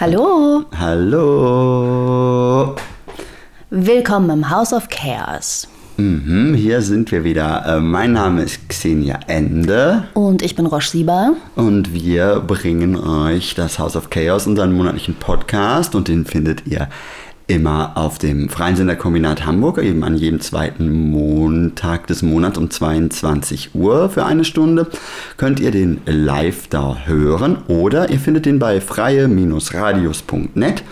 Hallo. Hallo. Willkommen im House of Chaos. Mhm, hier sind wir wieder. Äh, mein Name ist Xenia Ende. Und ich bin Roche Sieber. Und wir bringen euch das House of Chaos, unseren monatlichen Podcast. Und den findet ihr immer auf dem Freien Senderkombinat Hamburg, eben an jedem zweiten Montag des Monats um 22 Uhr für eine Stunde. Könnt ihr den live da hören oder ihr findet den bei freie-radius.net.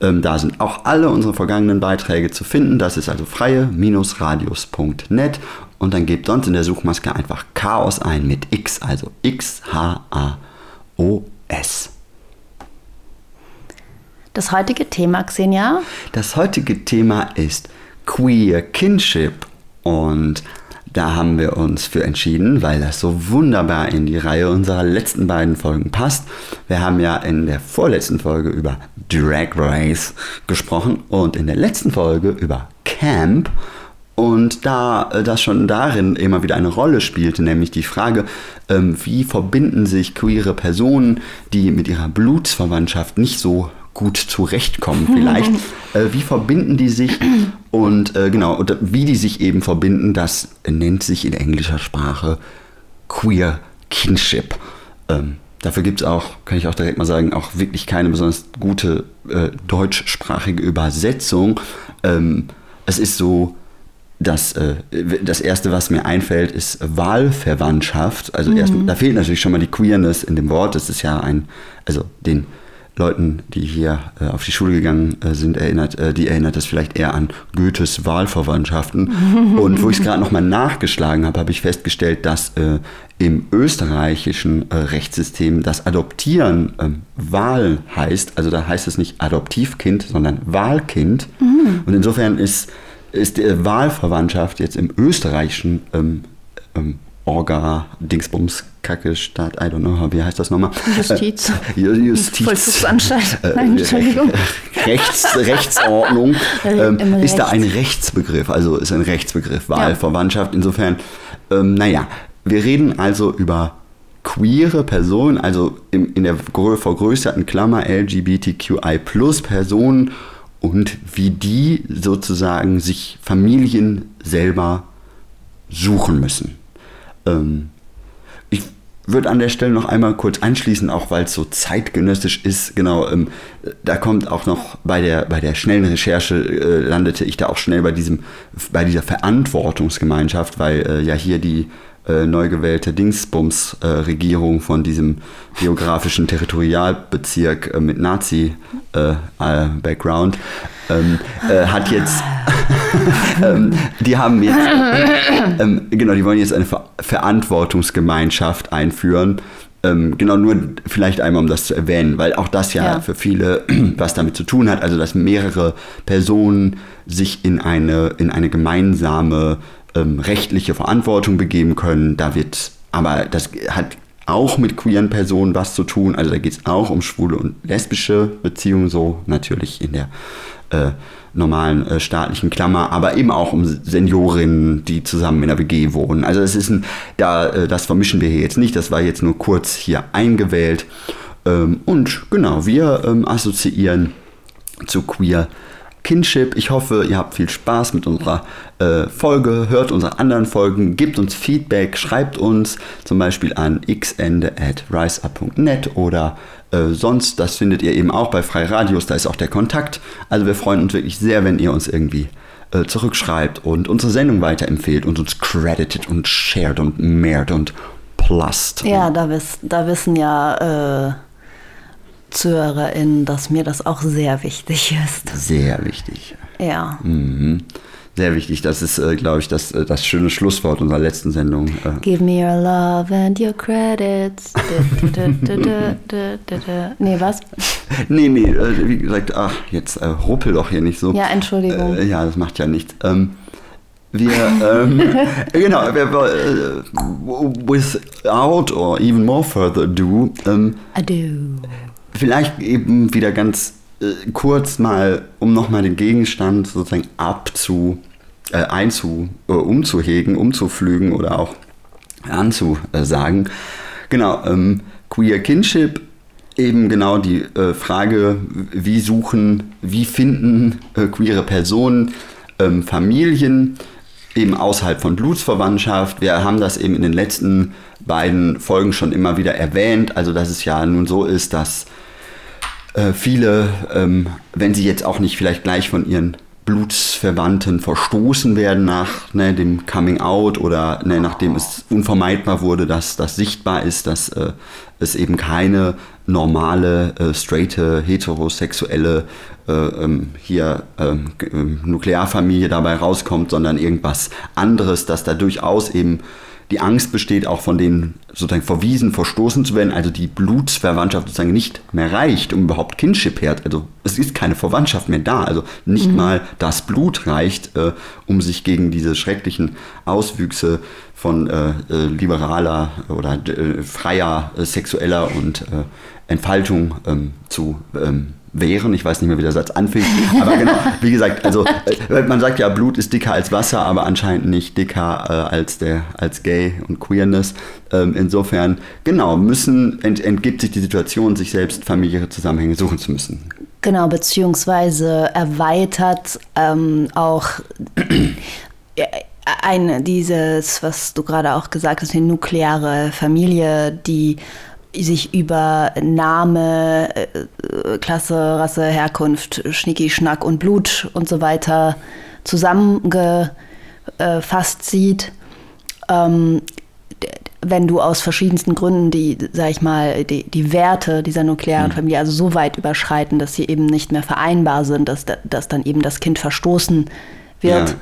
Ähm, da sind auch alle unsere vergangenen Beiträge zu finden. Das ist also freie-radius.net. Und dann gebt sonst in der Suchmaske einfach Chaos ein mit X, also X-H-A-O-S. Das heutige Thema, Xenia? Das heutige Thema ist Queer Kinship. Und da haben wir uns für entschieden, weil das so wunderbar in die Reihe unserer letzten beiden Folgen passt. Wir haben ja in der vorletzten Folge über Drag Race gesprochen und in der letzten Folge über Camp. Und da äh, das schon darin immer wieder eine Rolle spielte, nämlich die Frage, ähm, wie verbinden sich queere Personen, die mit ihrer Blutsverwandtschaft nicht so gut zurechtkommen vielleicht. äh, wie verbinden die sich und äh, genau, und wie die sich eben verbinden, das nennt sich in englischer Sprache Queer Kinship. Ähm, dafür gibt es auch, kann ich auch direkt mal sagen, auch wirklich keine besonders gute äh, deutschsprachige Übersetzung. Ähm, es ist so, das, äh, das erste, was mir einfällt, ist Wahlverwandtschaft. Also mhm. erst, da fehlt natürlich schon mal die Queerness in dem Wort. Das ist ja ein, also den Leuten, die hier äh, auf die Schule gegangen äh, sind, erinnert, äh, die erinnert das vielleicht eher an Goethes Wahlverwandtschaften. Und wo ich es gerade nochmal nachgeschlagen habe, habe ich festgestellt, dass äh, im österreichischen äh, Rechtssystem das Adoptieren ähm, Wahl heißt. Also da heißt es nicht Adoptivkind, sondern Wahlkind. Mhm. Und insofern ist, ist die Wahlverwandtschaft jetzt im österreichischen ähm, ähm, Orga, Dingsbums, Kacke, Staat, I don't know, wie heißt das nochmal? Justiz. Äh, Justiz. Vollzugsanstalt. Äh, Nein, Entschuldigung. Rechts, Rechtsordnung. Ähm, ist da ein Rechtsbegriff, also ist ein Rechtsbegriff, Wahlverwandtschaft. Ja. Insofern, ähm, naja, wir reden also über queere Personen, also in, in der vergrößerten Klammer LGBTQI plus Personen und wie die sozusagen sich Familien selber suchen müssen. Ähm, würde an der Stelle noch einmal kurz anschließen, auch weil es so zeitgenössisch ist. Genau, ähm, da kommt auch noch bei der, bei der schnellen Recherche äh, landete ich da auch schnell bei diesem, bei dieser Verantwortungsgemeinschaft, weil äh, ja hier die äh, neu gewählte Dingsbums-Regierung äh, von diesem geografischen Territorialbezirk äh, mit Nazi-Background äh, ähm, äh, hat jetzt, ähm, die haben jetzt, ähm, genau, die wollen jetzt eine Ver Verantwortungsgemeinschaft einführen. Ähm, genau, nur vielleicht einmal, um das zu erwähnen, weil auch das ja, ja für viele was damit zu tun hat, also dass mehrere Personen sich in eine, in eine gemeinsame ähm, rechtliche Verantwortung begeben können. Da wird, aber das hat auch mit queeren Personen was zu tun. Also da geht es auch um schwule und lesbische Beziehungen, so natürlich in der äh, normalen äh, staatlichen Klammer, aber eben auch um Seniorinnen, die zusammen in der WG wohnen. Also es ist ein, da, äh, das vermischen wir hier jetzt nicht, das war jetzt nur kurz hier eingewählt. Ähm, und genau, wir ähm, assoziieren zu queer Kinship. Ich hoffe, ihr habt viel Spaß mit unserer äh, Folge, hört unsere anderen Folgen, gebt uns Feedback, schreibt uns zum Beispiel an xende at riseup.net oder äh, sonst, das findet ihr eben auch bei Freiradios, da ist auch der Kontakt. Also wir freuen uns wirklich sehr, wenn ihr uns irgendwie äh, zurückschreibt und unsere Sendung weiterempfehlt und uns credited und shared und mehrt und plust. Ja, da, wiss, da wissen ja äh, ZuhörerInnen, dass mir das auch sehr wichtig ist. Sehr wichtig. Ja. Mhm. Sehr wichtig. Das ist, äh, glaube ich, das, äh, das schöne Schlusswort unserer letzten Sendung. Äh. Give me your love and your credits. nee, was? Nee, nee, äh, wie gesagt, ach, jetzt äh, ruppel doch hier nicht so. Ja, Entschuldigung. Ja, das macht ja nichts. Ähm, wir, ähm, genau, wir, without or even more further ado. Ähm, ado vielleicht eben wieder ganz äh, kurz mal, um nochmal den Gegenstand sozusagen abzu, äh, einzu, äh, umzuhegen, umzuflügen oder auch anzusagen. Genau, ähm, Queer Kinship eben genau die äh, Frage, wie suchen, wie finden äh, queere Personen ähm, Familien eben außerhalb von Blutsverwandtschaft. Wir haben das eben in den letzten beiden Folgen schon immer wieder erwähnt, also dass es ja nun so ist, dass äh, viele, ähm, wenn sie jetzt auch nicht vielleicht gleich von ihren Blutsverwandten verstoßen werden nach ne, dem Coming Out oder ne, nachdem es unvermeidbar wurde, dass das sichtbar ist, dass äh, es eben keine normale, äh, straighte, heterosexuelle äh, ähm, hier ähm, ähm, Nuklearfamilie dabei rauskommt, sondern irgendwas anderes, dass da durchaus eben die Angst besteht, auch von denen sozusagen verwiesen, verstoßen zu werden, also die Blutsverwandtschaft sozusagen nicht mehr reicht, um überhaupt Kinship her. Also es ist keine Verwandtschaft mehr da. Also nicht mhm. mal das Blut reicht, äh, um sich gegen diese schrecklichen Auswüchse von äh, äh liberaler oder äh, freier äh, sexueller und äh, Entfaltung ähm, zu ähm, wären. Ich weiß nicht mehr, wie der Satz anfängt. Aber genau, wie gesagt, also äh, man sagt ja, Blut ist dicker als Wasser, aber anscheinend nicht dicker äh, als, der, als Gay und Queerness. Ähm, insofern, genau, müssen, ent, entgibt sich die Situation, sich selbst familiäre Zusammenhänge suchen zu müssen. Genau, beziehungsweise erweitert ähm, auch äh, eine, dieses, was du gerade auch gesagt hast, die nukleare Familie, die sich über Name, äh, Klasse, Rasse, Herkunft, Schnicki, Schnack und Blut und so weiter zusammengefasst sieht. Ähm, wenn du aus verschiedensten Gründen die, sag ich mal, die, die Werte dieser nuklearen mhm. Familie also so weit überschreiten, dass sie eben nicht mehr vereinbar sind, dass, dass dann eben das Kind verstoßen wird. Ja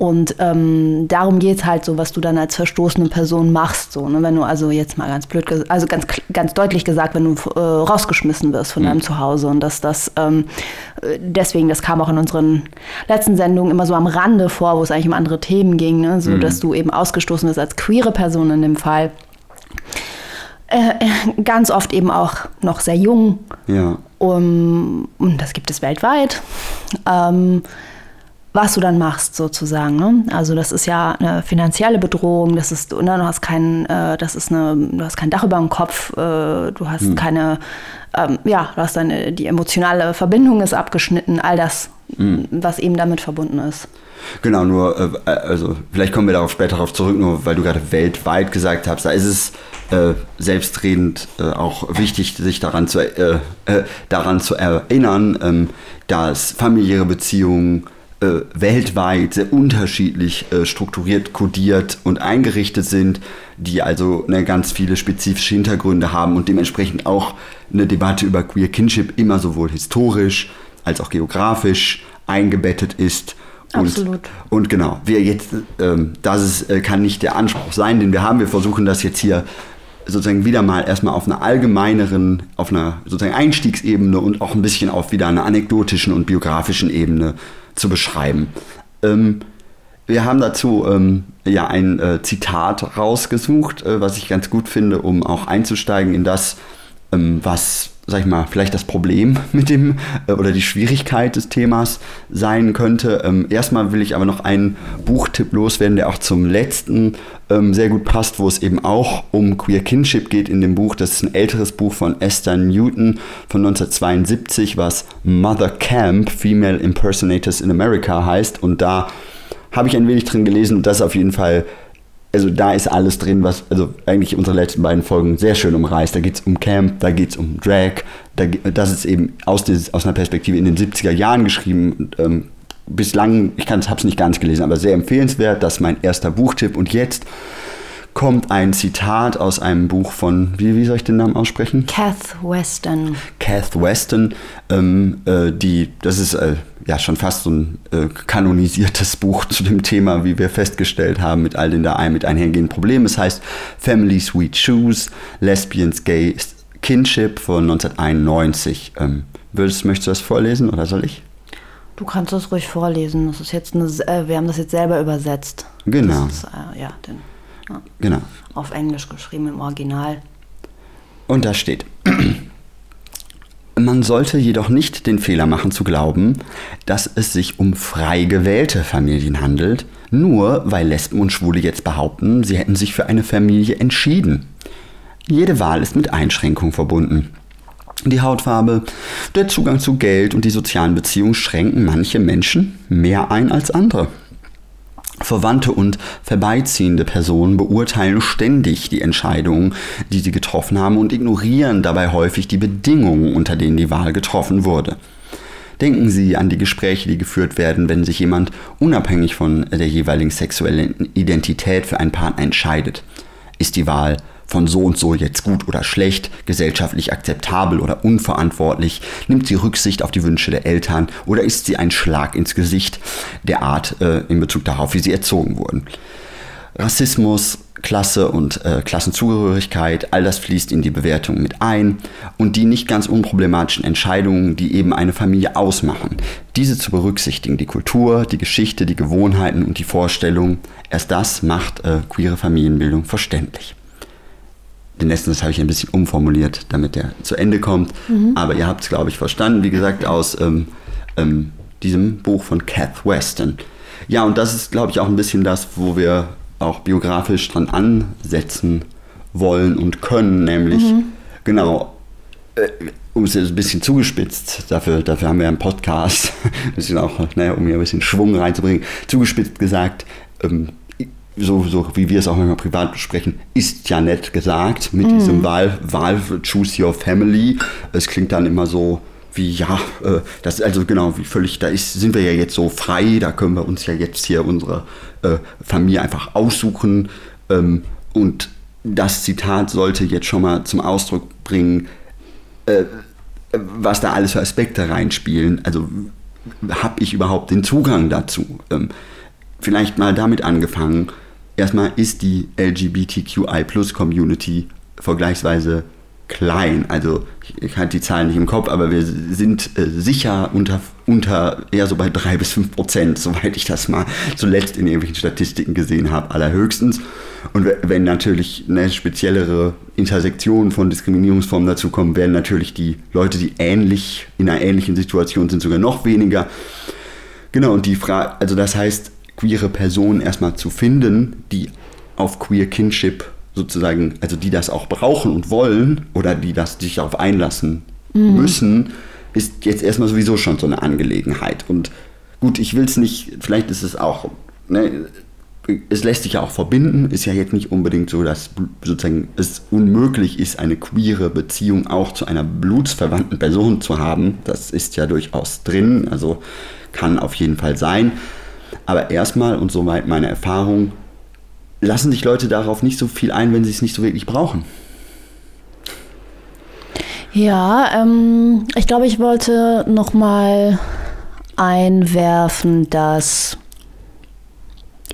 und ähm, darum geht es halt so, was du dann als verstoßene Person machst. So, ne? Wenn du also jetzt mal ganz blöd, also ganz, ganz deutlich gesagt, wenn du äh, rausgeschmissen wirst von mhm. deinem Zuhause und dass das ähm, deswegen, das kam auch in unseren letzten Sendungen immer so am Rande vor, wo es eigentlich um andere Themen ging, ne? so mhm. dass du eben ausgestoßen bist als queere Person in dem Fall. Äh, äh ganz oft eben auch noch sehr jung. Ja. Um, und das gibt es weltweit. Ähm, was du dann machst sozusagen. Ne? Also das ist ja eine finanzielle Bedrohung, das ist, ne, du hast kein, äh, das ist eine, du hast kein Dach über dem Kopf, äh, du hast hm. keine, ähm, ja, du hast deine, die emotionale Verbindung ist abgeschnitten, all das, hm. was eben damit verbunden ist. Genau, nur, äh, also vielleicht kommen wir darauf später darauf zurück, nur weil du gerade weltweit gesagt hast, da ist es äh, selbstredend äh, auch wichtig, sich daran zu, äh, äh, daran zu erinnern, ähm, dass familiäre Beziehungen äh, weltweit sehr unterschiedlich äh, strukturiert, kodiert und eingerichtet sind, die also ne, ganz viele spezifische Hintergründe haben und dementsprechend auch eine Debatte über Queer Kinship immer sowohl historisch als auch geografisch eingebettet ist. Und, Absolut. Und genau, wir jetzt, ähm, das ist, äh, kann nicht der Anspruch sein, den wir haben. Wir versuchen das jetzt hier sozusagen wieder mal erstmal auf einer allgemeineren, auf einer sozusagen Einstiegsebene und auch ein bisschen auf wieder einer anekdotischen und biografischen Ebene zu beschreiben. Ähm, wir haben dazu ähm, ja ein äh, Zitat rausgesucht, äh, was ich ganz gut finde, um auch einzusteigen in das, ähm, was sag ich mal, vielleicht das Problem mit dem äh, oder die Schwierigkeit des Themas sein könnte. Ähm, erstmal will ich aber noch einen Buchtipp loswerden, der auch zum letzten ähm, sehr gut passt, wo es eben auch um Queer Kinship geht in dem Buch. Das ist ein älteres Buch von Esther Newton von 1972, was Mother Camp, Female Impersonators in America heißt. Und da habe ich ein wenig drin gelesen und das auf jeden Fall also da ist alles drin, was also eigentlich unsere letzten beiden Folgen sehr schön umreißt. Da geht es um Camp, da geht es um Drag, da, das ist eben aus, des, aus einer Perspektive in den 70er Jahren geschrieben. Und, ähm, bislang, ich habe es nicht ganz gelesen, aber sehr empfehlenswert. Das ist mein erster Buchtipp. Und jetzt kommt ein Zitat aus einem Buch von, wie, wie soll ich den Namen aussprechen? Kath Weston. Kath Weston, ähm, äh, die, das ist äh, ja schon fast so ein äh, kanonisiertes Buch zu dem Thema, wie wir festgestellt haben, mit all den da mit einhergehenden Problemen. Es heißt Families We Choose, Lesbians, Gay Kinship von 1991. Ähm, würdest, möchtest du das vorlesen oder soll ich? Du kannst das ruhig vorlesen. Das ist jetzt eine, äh, wir haben das jetzt selber übersetzt. Genau. Ist, äh, ja, den, ja, genau. Auf Englisch geschrieben im Original. Und da steht. Man sollte jedoch nicht den Fehler machen zu glauben, dass es sich um frei gewählte Familien handelt, nur weil Lesben und Schwule jetzt behaupten, sie hätten sich für eine Familie entschieden. Jede Wahl ist mit Einschränkungen verbunden. Die Hautfarbe, der Zugang zu Geld und die sozialen Beziehungen schränken manche Menschen mehr ein als andere. Verwandte und vorbeiziehende Personen beurteilen ständig die Entscheidungen, die sie getroffen haben und ignorieren dabei häufig die Bedingungen, unter denen die Wahl getroffen wurde. Denken Sie an die Gespräche, die geführt werden, wenn sich jemand unabhängig von der jeweiligen sexuellen Identität für einen Partner entscheidet. Ist die Wahl von so und so jetzt gut oder schlecht, gesellschaftlich akzeptabel oder unverantwortlich? Nimmt sie Rücksicht auf die Wünsche der Eltern oder ist sie ein Schlag ins Gesicht der Art äh, in Bezug darauf, wie sie erzogen wurden? Rassismus, Klasse und äh, Klassenzugehörigkeit, all das fließt in die Bewertung mit ein und die nicht ganz unproblematischen Entscheidungen, die eben eine Familie ausmachen. Diese zu berücksichtigen, die Kultur, die Geschichte, die Gewohnheiten und die Vorstellungen, erst das macht äh, queere Familienbildung verständlich. Den letzten, das habe ich ein bisschen umformuliert, damit der zu Ende kommt. Mhm. Aber ihr habt es, glaube ich, verstanden. Wie gesagt, aus ähm, ähm, diesem Buch von Kath Weston. Ja, und das ist, glaube ich, auch ein bisschen das, wo wir auch biografisch dran ansetzen wollen und können, nämlich mhm. genau, äh, um es jetzt ein bisschen zugespitzt, dafür, dafür haben wir einen Podcast, ein bisschen auch, naja, um hier ein bisschen Schwung reinzubringen, zugespitzt gesagt, ähm, so, so wie wir es auch manchmal privat besprechen, ist ja nett gesagt mit mhm. diesem Wahl, Wahl, choose your family. Es klingt dann immer so, wie ja, äh, das ist also genau, wie völlig, da ist, sind wir ja jetzt so frei, da können wir uns ja jetzt hier unsere äh, Familie einfach aussuchen. Ähm, und das Zitat sollte jetzt schon mal zum Ausdruck bringen, äh, was da alles für Aspekte reinspielen. Also habe ich überhaupt den Zugang dazu? Ähm, vielleicht mal damit angefangen. Erstmal ist die LGBTQI-Plus-Community vergleichsweise klein. Also ich halte die Zahlen nicht im Kopf, aber wir sind äh, sicher unter, unter eher so bei drei bis fünf Prozent, soweit ich das mal zuletzt in irgendwelchen Statistiken gesehen habe, allerhöchstens. Und wenn natürlich eine speziellere Intersektion von Diskriminierungsformen dazu kommen, werden natürlich die Leute, die ähnlich in einer ähnlichen Situation sind, sogar noch weniger. Genau, und die Frage, also das heißt, queere Personen erstmal zu finden, die auf Queer Kinship sozusagen, also die das auch brauchen und wollen oder die das sich darauf einlassen mhm. müssen, ist jetzt erstmal sowieso schon so eine Angelegenheit. Und gut, ich will es nicht, vielleicht ist es auch, ne, es lässt sich ja auch verbinden, ist ja jetzt nicht unbedingt so, dass sozusagen es unmöglich ist, eine queere Beziehung auch zu einer blutsverwandten Person zu haben. Das ist ja durchaus drin, also kann auf jeden Fall sein. Aber erstmal, und soweit meine Erfahrung, lassen sich Leute darauf nicht so viel ein, wenn sie es nicht so wirklich brauchen. Ja, ähm, ich glaube, ich wollte noch mal einwerfen, dass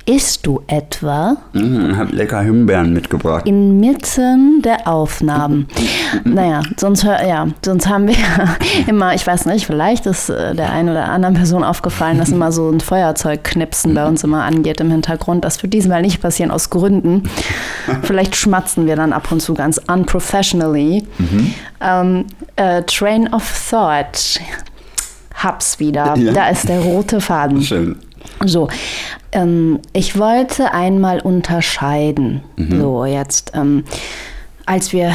Isst du etwa? Mhm, hab lecker Himbeeren mitgebracht. Inmitten der Aufnahmen. naja, sonst, ja, sonst haben wir immer, ich weiß nicht, vielleicht ist äh, der einen oder anderen Person aufgefallen, dass immer so ein Feuerzeugknipsen bei uns immer angeht im Hintergrund. Das wird diesmal nicht passieren aus Gründen. Vielleicht schmatzen wir dann ab und zu ganz unprofessionally. Mhm. Ähm, uh, Train of Thought. Hab's wieder. Ja. Da ist der rote Faden. Schön. So, ähm, ich wollte einmal unterscheiden. Mhm. So, jetzt, ähm, als wir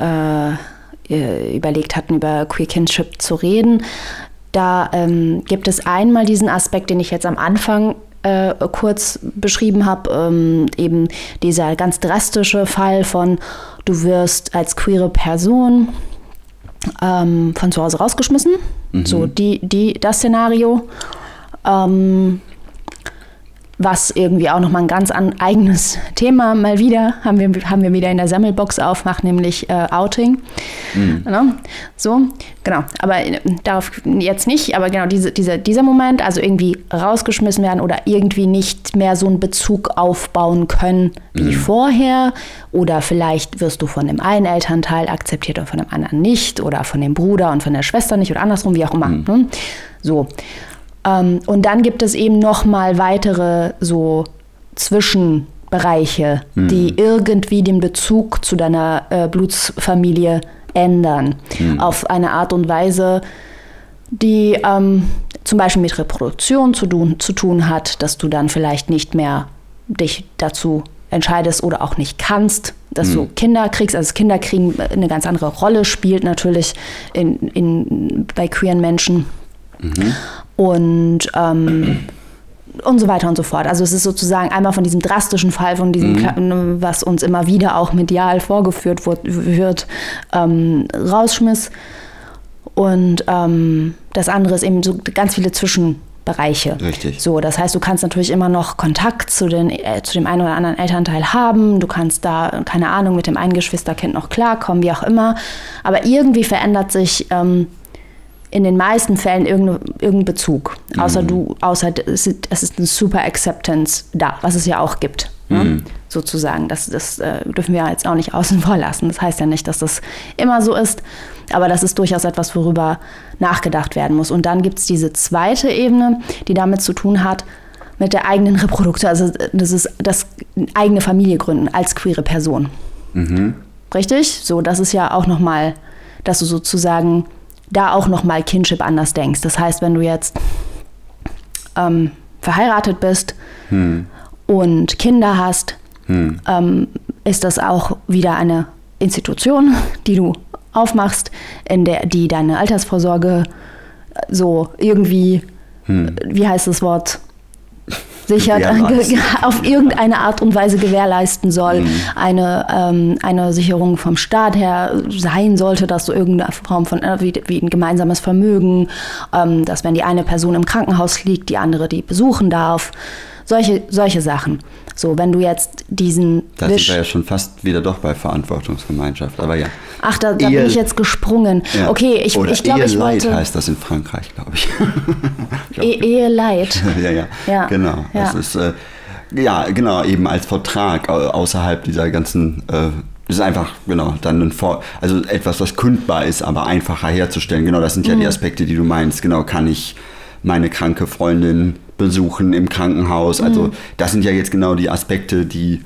äh, überlegt hatten, über Queer Kinship zu reden, da ähm, gibt es einmal diesen Aspekt, den ich jetzt am Anfang äh, kurz beschrieben habe, ähm, eben dieser ganz drastische Fall von, du wirst als queere Person ähm, von zu Hause rausgeschmissen. Mhm. So, die, die, das Szenario. Ähm, was irgendwie auch nochmal ein ganz an, eigenes Thema mal wieder haben wir, haben wir wieder in der Sammelbox aufmacht, nämlich äh, Outing. Mhm. Genau. So, genau. Aber äh, darauf jetzt nicht, aber genau diese, diese, dieser Moment, also irgendwie rausgeschmissen werden oder irgendwie nicht mehr so einen Bezug aufbauen können wie mhm. vorher. Oder vielleicht wirst du von dem einen Elternteil akzeptiert und von dem anderen nicht. Oder von dem Bruder und von der Schwester nicht oder andersrum, wie auch immer. Mhm. Ne? So. Ähm, und dann gibt es eben noch mal weitere so Zwischenbereiche, mhm. die irgendwie den Bezug zu deiner äh, Blutsfamilie ändern. Mhm. Auf eine Art und Weise, die ähm, zum Beispiel mit Reproduktion zu tun, zu tun hat, dass du dann vielleicht nicht mehr dich dazu entscheidest oder auch nicht kannst, dass mhm. du Kinder kriegst. Also Kinder kriegen eine ganz andere Rolle, spielt natürlich in, in, bei queeren Menschen. Mhm. Und ähm, und so weiter und so fort. Also es ist sozusagen einmal von diesem drastischen Fall, von diesem, mhm. was uns immer wieder auch medial vorgeführt wird, ähm, Rausschmiss. Und ähm, das andere ist eben so ganz viele Zwischenbereiche. Richtig. So, das heißt, du kannst natürlich immer noch Kontakt zu, den, äh, zu dem einen oder anderen Elternteil haben. Du kannst da, keine Ahnung, mit dem einen Geschwisterkind noch klarkommen, wie auch immer. Aber irgendwie verändert sich ähm, in den meisten Fällen irgendein Bezug. Außer mhm. du, außer es ist, es ist eine super Acceptance da, was es ja auch gibt. Ne? Mhm. Sozusagen. Das, das äh, dürfen wir jetzt auch nicht außen vor lassen. Das heißt ja nicht, dass das immer so ist, aber das ist durchaus etwas, worüber nachgedacht werden muss. Und dann gibt es diese zweite Ebene, die damit zu tun hat, mit der eigenen Reproduktion, also das ist das eigene Familie gründen als queere Person. Mhm. Richtig? So, das ist ja auch nochmal, dass du sozusagen da auch nochmal Kinship anders denkst. Das heißt, wenn du jetzt ähm, verheiratet bist hm. und Kinder hast, hm. ähm, ist das auch wieder eine Institution, die du aufmachst, in der die deine Altersvorsorge so irgendwie, hm. wie heißt das Wort, sichert, auf irgendeine Art und Weise gewährleisten soll, mhm. eine, ähm, eine Sicherung vom Staat her sein sollte, dass so irgendeine Form von äh, wie, wie, ein gemeinsames Vermögen, ähm, dass wenn die eine Person im Krankenhaus liegt, die andere die besuchen darf, solche, solche Sachen. So, wenn du jetzt diesen. Da sind wir ja schon fast wieder doch bei Verantwortungsgemeinschaft, aber ja. Ach, da, da bin ich jetzt gesprungen. Ja. Okay, ich, Oder ich glaube, ich wollte. heißt das in Frankreich, glaube ich. e Eheleid. ja, ja, ja, genau. Ja. Das ist, äh, ja, genau, eben als Vertrag außerhalb dieser ganzen. Äh, das ist einfach, genau, dann ein Vor also etwas, was kündbar ist, aber einfacher herzustellen. Genau, das sind ja mhm. die Aspekte, die du meinst. Genau, kann ich meine kranke Freundin besuchen im Krankenhaus. Also mhm. das sind ja jetzt genau die Aspekte, die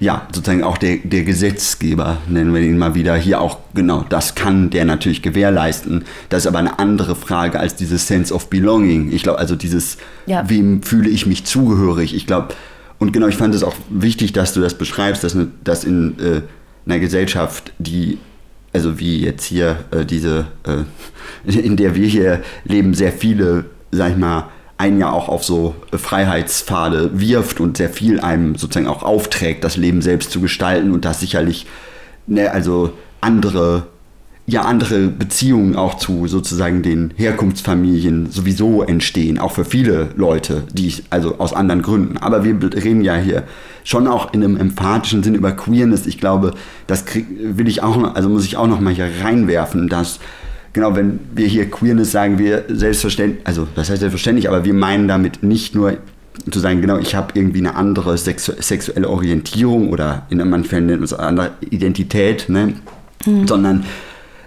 ja sozusagen auch der, der Gesetzgeber, nennen wir ihn mal wieder, hier auch genau, das kann der natürlich gewährleisten. Das ist aber eine andere Frage als dieses Sense of Belonging. Ich glaube, also dieses, ja. wem fühle ich mich zugehörig? Ich glaube, und genau, ich fand es auch wichtig, dass du das beschreibst, dass, dass in äh, einer Gesellschaft, die also wie jetzt hier äh, diese, äh, in der wir hier leben, sehr viele, sag ich mal, einen ja auch auf so Freiheitspfade wirft und sehr viel einem sozusagen auch aufträgt, das Leben selbst zu gestalten und das sicherlich ne, also andere ja andere Beziehungen auch zu sozusagen den Herkunftsfamilien sowieso entstehen, auch für viele Leute, die also aus anderen Gründen. Aber wir reden ja hier schon auch in einem emphatischen Sinn über Queerness. Ich glaube, das krieg, will ich auch, also muss ich auch noch mal hier reinwerfen, dass genau, wenn wir hier Queerness sagen, wir selbstverständlich, also das heißt selbstverständlich, aber wir meinen damit nicht nur zu sagen, genau, ich habe irgendwie eine andere sexu sexuelle Orientierung oder in manchen Fällen nennt man es andere Identität, ne? Mhm. sondern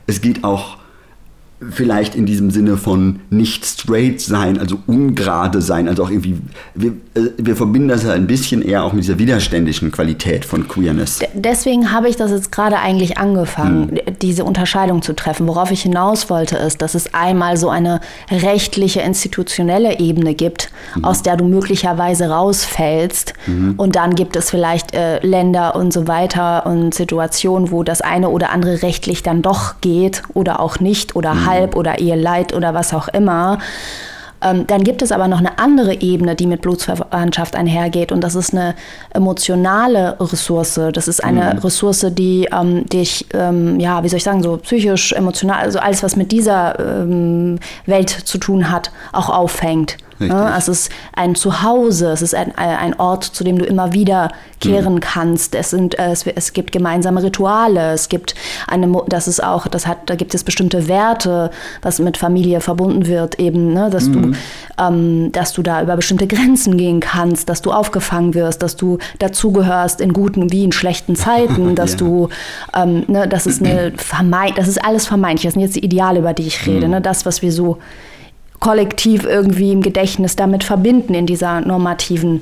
es geht auch vielleicht in diesem Sinne von nicht straight sein, also ungerade sein, also auch irgendwie, wir, äh, wir verbinden das ja ein bisschen eher auch mit dieser widerständischen Qualität von Queerness. Deswegen habe ich das jetzt gerade eigentlich angefangen, hm. diese Unterscheidung zu treffen. Worauf ich hinaus wollte, ist, dass es einmal so eine rechtliche, institutionelle Ebene gibt, mhm. aus der du möglicherweise rausfällst. Mhm. Und dann gibt es vielleicht äh, Länder und so weiter und Situationen, wo das eine oder andere rechtlich dann doch geht oder auch nicht oder mhm Halb- oder Eheleid oder was auch immer. Ähm, dann gibt es aber noch eine andere Ebene, die mit Blutsverwandtschaft einhergeht und das ist eine emotionale Ressource. Das ist eine mhm. Ressource, die ähm, dich, ähm, ja, wie soll ich sagen, so psychisch, emotional, also alles, was mit dieser ähm, Welt zu tun hat, auch auffängt. Ja, es ist ein Zuhause, es ist ein, ein, Ort, zu dem du immer wieder kehren mhm. kannst. Es, sind, es, es, gibt gemeinsame Rituale, es gibt eine, das ist auch, das hat, da gibt es bestimmte Werte, was mit Familie verbunden wird, eben, ne, dass mhm. du, ähm, dass du da über bestimmte Grenzen gehen kannst, dass du aufgefangen wirst, dass du dazugehörst in guten wie in schlechten Zeiten, dass ja. du, ähm, ne, das ist eine vermeint, das ist alles vermeintlich. Das sind jetzt die Ideale, über die ich rede, mhm. ne, das, was wir so kollektiv irgendwie im Gedächtnis damit verbinden in dieser normativen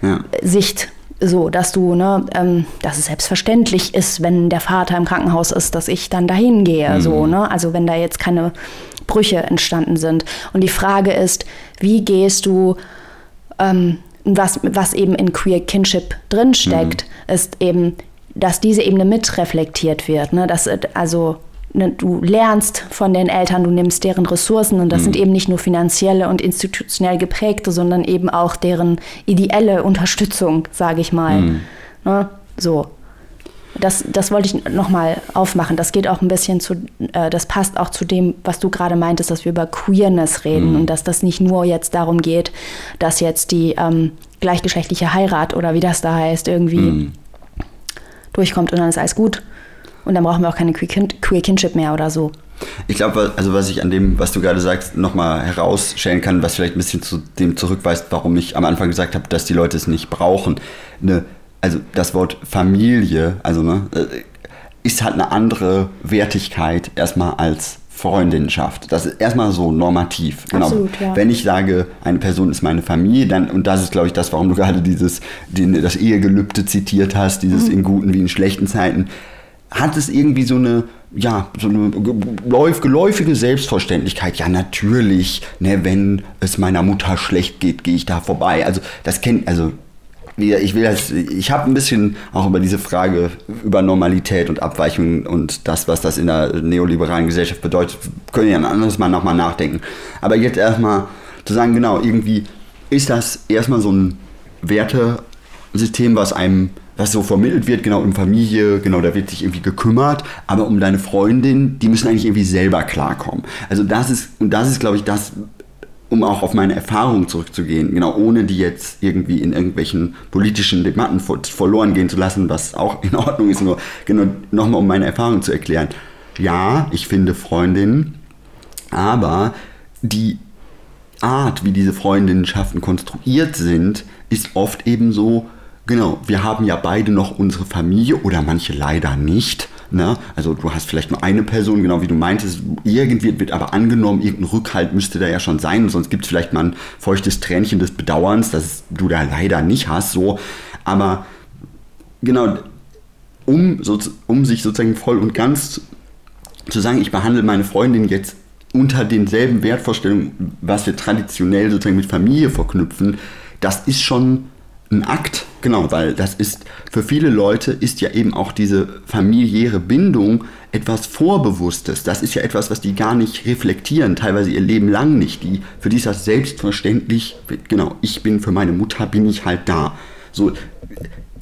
ja. Sicht. So, dass du, ne, ähm, dass es selbstverständlich ist, wenn der Vater im Krankenhaus ist, dass ich dann dahin gehe. Mhm. So, ne? Also wenn da jetzt keine Brüche entstanden sind. Und die Frage ist, wie gehst du ähm, was, was eben in Queer Kinship drinsteckt, mhm. ist eben, dass diese Ebene mitreflektiert wird. Ne? Dass, also ne, du lernst von den Eltern, du nimmst deren Ressourcen und das mhm. sind eben nicht nur finanzielle und institutionell geprägte, sondern eben auch deren ideelle Unterstützung, sage ich mal. Mhm. Ne? So. Das, das wollte ich nochmal aufmachen. Das geht auch ein bisschen zu, äh, das passt auch zu dem, was du gerade meintest, dass wir über Queerness reden mhm. und dass das nicht nur jetzt darum geht, dass jetzt die ähm, gleichgeschlechtliche Heirat oder wie das da heißt, irgendwie mhm. durchkommt und dann ist alles gut. Und dann brauchen wir auch keine Queer, Kinship mehr oder so. Ich glaube, also was ich an dem, was du gerade sagst, nochmal herausstellen kann, was vielleicht ein bisschen zu dem zurückweist, warum ich am Anfang gesagt habe, dass die Leute es nicht brauchen. Eine also das Wort Familie, also ne, äh, ist halt eine andere Wertigkeit erstmal als Freundinnenschaft. Das ist erstmal so normativ. Genau. Absolut, ja. Wenn ich sage, eine Person ist meine Familie, dann, und das ist, glaube ich, das, warum du gerade dieses, den, das Ehegelübde zitiert hast, dieses mhm. in guten wie in schlechten Zeiten, hat es irgendwie so eine, ja, so eine geläufige Selbstverständlichkeit. Ja, natürlich, ne, wenn es meiner Mutter schlecht geht, gehe ich da vorbei. Also, das kennt, also ich will das, ich habe ein bisschen auch über diese Frage über Normalität und Abweichung und das, was das in der neoliberalen Gesellschaft bedeutet, können ja ein anderes Mal nochmal nachdenken. Aber jetzt erstmal zu sagen, genau, irgendwie ist das erstmal so ein Wertesystem, was einem, was so vermittelt wird, genau in Familie, genau, da wird sich irgendwie gekümmert, aber um deine Freundin, die müssen eigentlich irgendwie selber klarkommen. Also das ist, und das ist, glaube ich, das, um auch auf meine Erfahrungen zurückzugehen, genau, ohne die jetzt irgendwie in irgendwelchen politischen Debatten verloren gehen zu lassen, was auch in Ordnung ist, nur genau nochmal um meine Erfahrungen zu erklären. Ja, ich finde Freundinnen, aber die Art, wie diese Freundinnenschaften konstruiert sind, ist oft eben so, genau, wir haben ja beide noch unsere Familie oder manche leider nicht Ne? Also du hast vielleicht nur eine Person, genau wie du meintest, irgendwie wird aber angenommen, irgendein Rückhalt müsste da ja schon sein, sonst gibt es vielleicht mal ein feuchtes Tränchen des Bedauerns, das du da leider nicht hast, so. Aber genau, um, so, um sich sozusagen voll und ganz zu sagen, ich behandle meine Freundin jetzt unter denselben Wertvorstellungen, was wir traditionell sozusagen mit Familie verknüpfen, das ist schon ein Akt, genau, weil das ist für viele Leute ist ja eben auch diese familiäre Bindung etwas Vorbewusstes. Das ist ja etwas, was die gar nicht reflektieren, teilweise ihr Leben lang nicht. Die, für die ist das selbstverständlich, genau, ich bin für meine Mutter, bin ich halt da. So,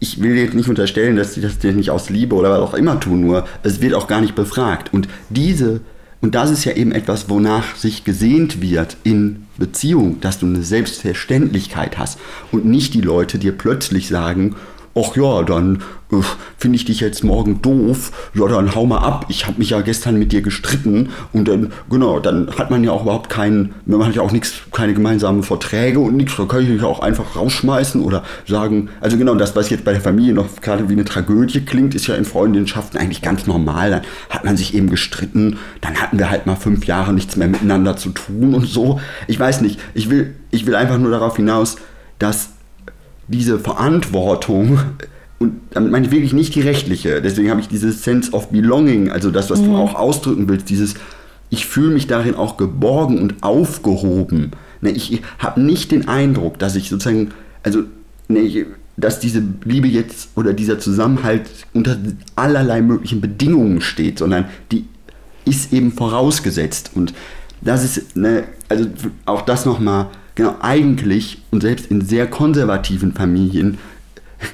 ich will jetzt nicht unterstellen, dass sie das nicht aus Liebe oder was auch immer tun, nur es wird auch gar nicht befragt. Und diese und das ist ja eben etwas, wonach sich gesehnt wird in Beziehung, dass du eine Selbstverständlichkeit hast und nicht die Leute dir plötzlich sagen, ach ja, dann äh, finde ich dich jetzt morgen doof, ja, dann hau mal ab, ich habe mich ja gestern mit dir gestritten. Und dann, genau, dann hat man ja auch überhaupt keinen, man hat ja auch nichts, keine gemeinsamen Verträge und nichts, da kann ich mich auch einfach rausschmeißen oder sagen, also genau, das, was jetzt bei der Familie noch gerade wie eine Tragödie klingt, ist ja in Freundschaften eigentlich ganz normal, dann hat man sich eben gestritten, dann hatten wir halt mal fünf Jahre nichts mehr miteinander zu tun und so, ich weiß nicht, ich will, ich will einfach nur darauf hinaus, dass diese Verantwortung, und damit meine ich wirklich nicht die rechtliche, deswegen habe ich dieses Sense of Belonging, also das, was mhm. du auch ausdrücken willst, dieses, ich fühle mich darin auch geborgen und aufgehoben. Ne, ich habe nicht den Eindruck, dass ich sozusagen, also, ne, dass diese Liebe jetzt oder dieser Zusammenhalt unter allerlei möglichen Bedingungen steht, sondern die ist eben vorausgesetzt. Und das ist, ne, also auch das nochmal genau, eigentlich und selbst in sehr konservativen Familien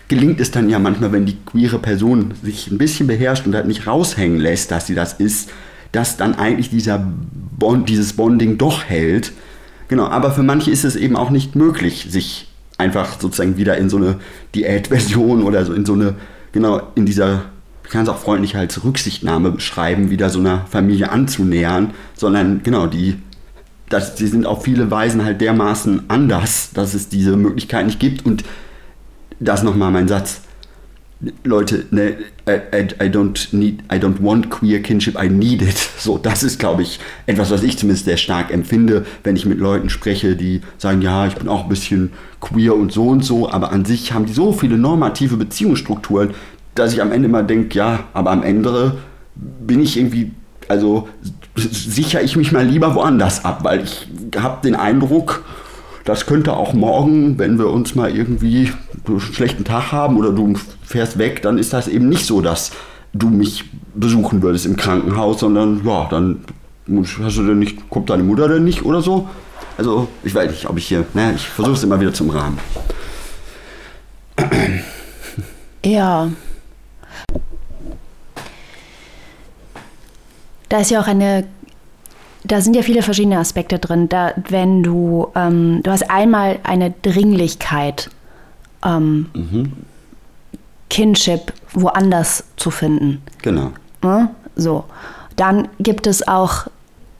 gelingt es dann ja manchmal, wenn die queere Person sich ein bisschen beherrscht und halt nicht raushängen lässt, dass sie das ist, dass dann eigentlich dieser Bond, dieses Bonding doch hält. Genau, aber für manche ist es eben auch nicht möglich, sich einfach sozusagen wieder in so eine Diätversion oder so in so eine, genau, in dieser, ich kann es auch freundlich als Rücksichtnahme beschreiben, wieder so einer Familie anzunähern, sondern genau, die dass sie sind auf viele Weisen halt dermaßen anders, dass es diese Möglichkeit nicht gibt. Und das nochmal mein Satz. Leute, ne, I, I, don't need, I don't want queer kinship, I need it. So, das ist, glaube ich, etwas, was ich zumindest sehr stark empfinde, wenn ich mit Leuten spreche, die sagen, ja, ich bin auch ein bisschen queer und so und so, aber an sich haben die so viele normative Beziehungsstrukturen, dass ich am Ende immer denke, ja, aber am Ende bin ich irgendwie, also sichere ich mich mal lieber woanders ab, weil ich habe den Eindruck, das könnte auch morgen, wenn wir uns mal irgendwie einen schlechten Tag haben oder du fährst weg, dann ist das eben nicht so, dass du mich besuchen würdest im Krankenhaus, sondern ja, dann hast du denn nicht, kommt deine Mutter denn nicht oder so? Also, ich weiß nicht, ob ich hier, naja, ich versuche es immer wieder zum Rahmen. Ja. Da ist ja auch eine, da sind ja viele verschiedene Aspekte drin. Da, wenn du, ähm, du hast einmal eine Dringlichkeit, ähm, mhm. Kinship woanders zu finden. Genau. Ja? So. Dann gibt es auch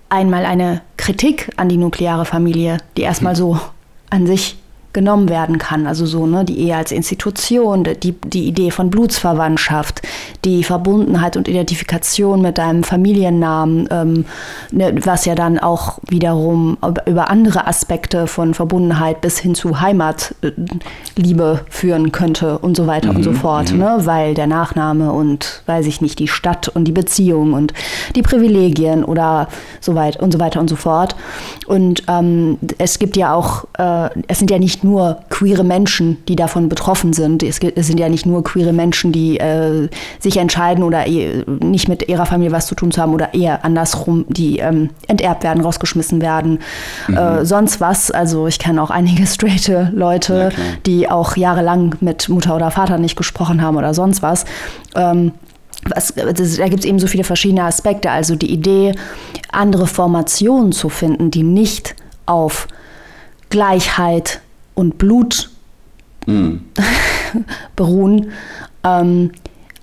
einmal eine Kritik an die nukleare Familie, die erstmal so an sich genommen werden kann. Also so, ne, die Ehe als Institution, die, die Idee von Blutsverwandtschaft, die Verbundenheit und Identifikation mit deinem Familiennamen, ähm, ne, was ja dann auch wiederum über andere Aspekte von Verbundenheit bis hin zu Heimatliebe führen könnte und so weiter mhm, und so mhm, fort, ne, weil der Nachname und, weiß ich nicht, die Stadt und die Beziehung und die Privilegien oder so weit und so weiter und so fort. Und ähm, es gibt ja auch, äh, es sind ja nicht nur queere Menschen, die davon betroffen sind. Es, es sind ja nicht nur queere Menschen, die äh, sich entscheiden oder eh, nicht mit ihrer Familie was zu tun zu haben oder eher andersrum, die ähm, enterbt werden, rausgeschmissen werden, mhm. äh, sonst was. Also ich kenne auch einige straighte Leute, ja, die auch jahrelang mit Mutter oder Vater nicht gesprochen haben oder sonst was. Ähm, was, das, da gibt es eben so viele verschiedene Aspekte. Also die Idee, andere Formationen zu finden, die nicht auf Gleichheit, und Blut mm. beruhen, ähm,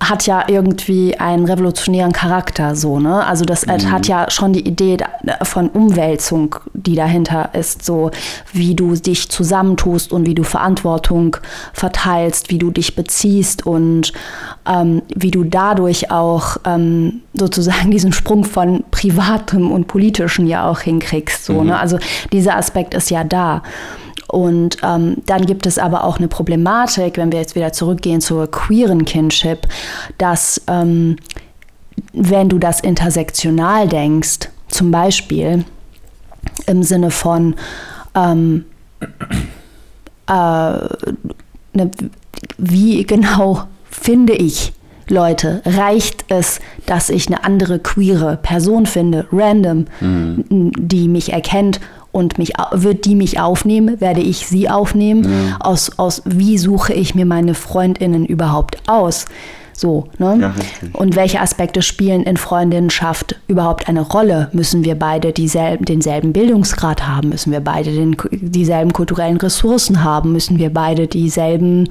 hat ja irgendwie einen revolutionären Charakter, so, ne? Also das mhm. hat ja schon die Idee von Umwälzung, die dahinter ist, so wie du dich zusammentust und wie du Verantwortung verteilst, wie du dich beziehst und ähm, wie du dadurch auch ähm, sozusagen diesen Sprung von Privatem und Politischen ja auch hinkriegst, so, ne? mhm. ne? Also dieser Aspekt ist ja da. Und ähm, dann gibt es aber auch eine Problematik, wenn wir jetzt wieder zurückgehen zur queeren Kinship, dass ähm, wenn du das intersektional denkst, zum Beispiel im Sinne von ähm, äh, ne, wie genau finde ich Leute, reicht es, dass ich eine andere queere Person finde, random, mhm. die mich erkennt und mich, wird die mich aufnehmen, werde ich sie aufnehmen, ja. aus, aus wie suche ich mir meine Freundinnen überhaupt aus. So, ne? Ja, und welche Aspekte spielen in Freundinnenschaft überhaupt eine Rolle? Müssen wir beide dieselben, denselben Bildungsgrad haben? Müssen wir beide den, dieselben kulturellen Ressourcen haben? Müssen wir beide dieselben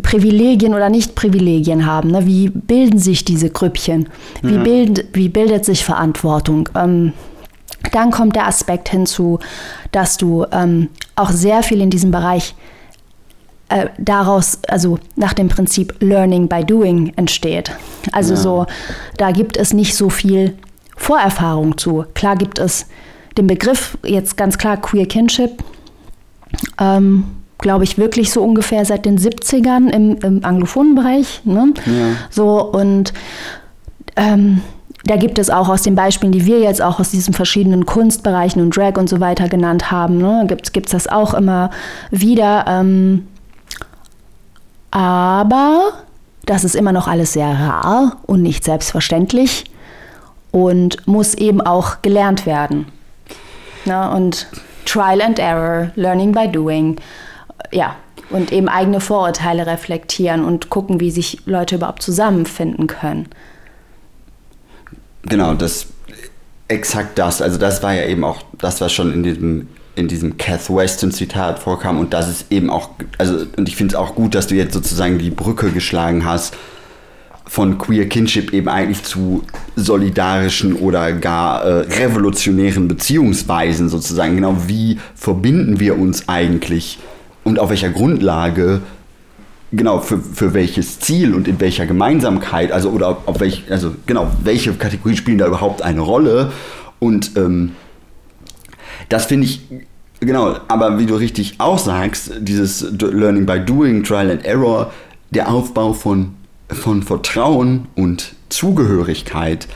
Privilegien oder Nicht-Privilegien haben? Ne? Wie bilden sich diese Grüppchen? Wie, ja. bilden, wie bildet sich Verantwortung? Ähm, dann kommt der Aspekt hinzu, dass du ähm, auch sehr viel in diesem Bereich äh, daraus, also nach dem Prinzip Learning by Doing entsteht. Also ja. so, da gibt es nicht so viel Vorerfahrung zu. Klar gibt es den Begriff, jetzt ganz klar Queer Kinship, ähm, glaube ich, wirklich so ungefähr seit den 70ern im, im anglophonen Bereich. Ne? Ja. So und ähm, da gibt es auch aus den Beispielen, die wir jetzt auch aus diesen verschiedenen Kunstbereichen und Drag und so weiter genannt haben, ne, gibt es das auch immer wieder. Ähm, aber das ist immer noch alles sehr rar und nicht selbstverständlich und muss eben auch gelernt werden. Ne, und Trial and Error, Learning by Doing, ja, und eben eigene Vorurteile reflektieren und gucken, wie sich Leute überhaupt zusammenfinden können. Genau, das exakt das. Also das war ja eben auch das, was schon in diesem in diesem Kath Weston Zitat vorkam und das ist eben auch, also und ich finde es auch gut, dass du jetzt sozusagen die Brücke geschlagen hast von Queer Kinship eben eigentlich zu solidarischen oder gar äh, revolutionären Beziehungsweisen sozusagen. Genau, wie verbinden wir uns eigentlich und auf welcher Grundlage genau, für, für welches Ziel und in welcher Gemeinsamkeit, also oder auf welch, also genau, welche Kategorien spielen da überhaupt eine Rolle? Und ähm, das finde ich, genau, aber wie du richtig auch sagst, dieses Learning by Doing, Trial and Error, der Aufbau von, von Vertrauen und Zugehörigkeit,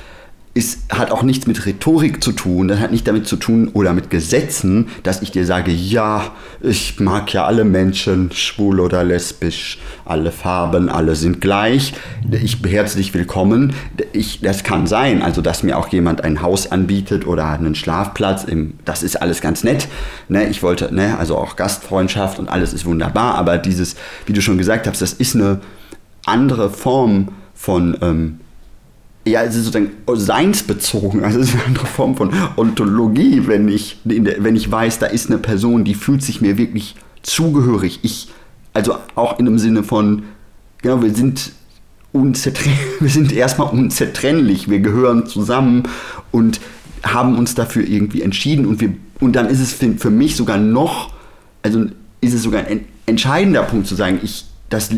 ist, hat auch nichts mit Rhetorik zu tun, das hat nicht damit zu tun oder mit Gesetzen, dass ich dir sage, ja, ich mag ja alle Menschen, schwul oder lesbisch, alle Farben, alle sind gleich, ich herzlich willkommen. Ich, das kann sein, also dass mir auch jemand ein Haus anbietet oder einen Schlafplatz, im, das ist alles ganz nett. Ne? Ich wollte, ne? also auch Gastfreundschaft und alles ist wunderbar, aber dieses, wie du schon gesagt hast, das ist eine andere Form von... Ähm, ja, es ist sozusagen seinsbezogen, also es ist eine andere Form von Ontologie, wenn ich, wenn ich weiß, da ist eine Person, die fühlt sich mir wirklich zugehörig. Ich, also auch in dem Sinne von, genau, wir sind wir sind erstmal unzertrennlich, wir gehören zusammen und haben uns dafür irgendwie entschieden und wir, und dann ist es für, für mich sogar noch, also ist es sogar ein entscheidender Punkt zu sagen, ich, das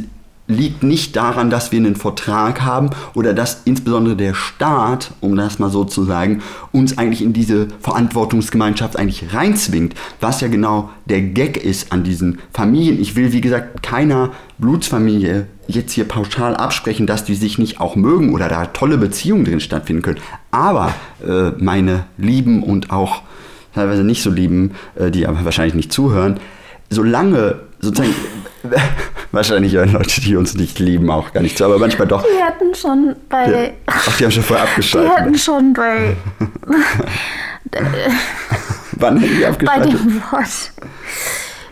liegt nicht daran, dass wir einen Vertrag haben oder dass insbesondere der Staat, um das mal so zu sagen, uns eigentlich in diese Verantwortungsgemeinschaft eigentlich reinzwingt, was ja genau der Gag ist an diesen Familien. Ich will, wie gesagt, keiner Blutsfamilie jetzt hier pauschal absprechen, dass die sich nicht auch mögen oder da tolle Beziehungen drin stattfinden können. Aber äh, meine Lieben und auch teilweise nicht so Lieben, äh, die aber wahrscheinlich nicht zuhören, solange sozusagen Wahrscheinlich hören Leute, die uns nicht lieben, auch gar nicht zu, aber manchmal doch. Die hatten schon bei. Die, ach, die haben schon vorher abgeschaltet. Die hatten schon bei. Wann hätten die abgeschaltet? Bei dem Wort.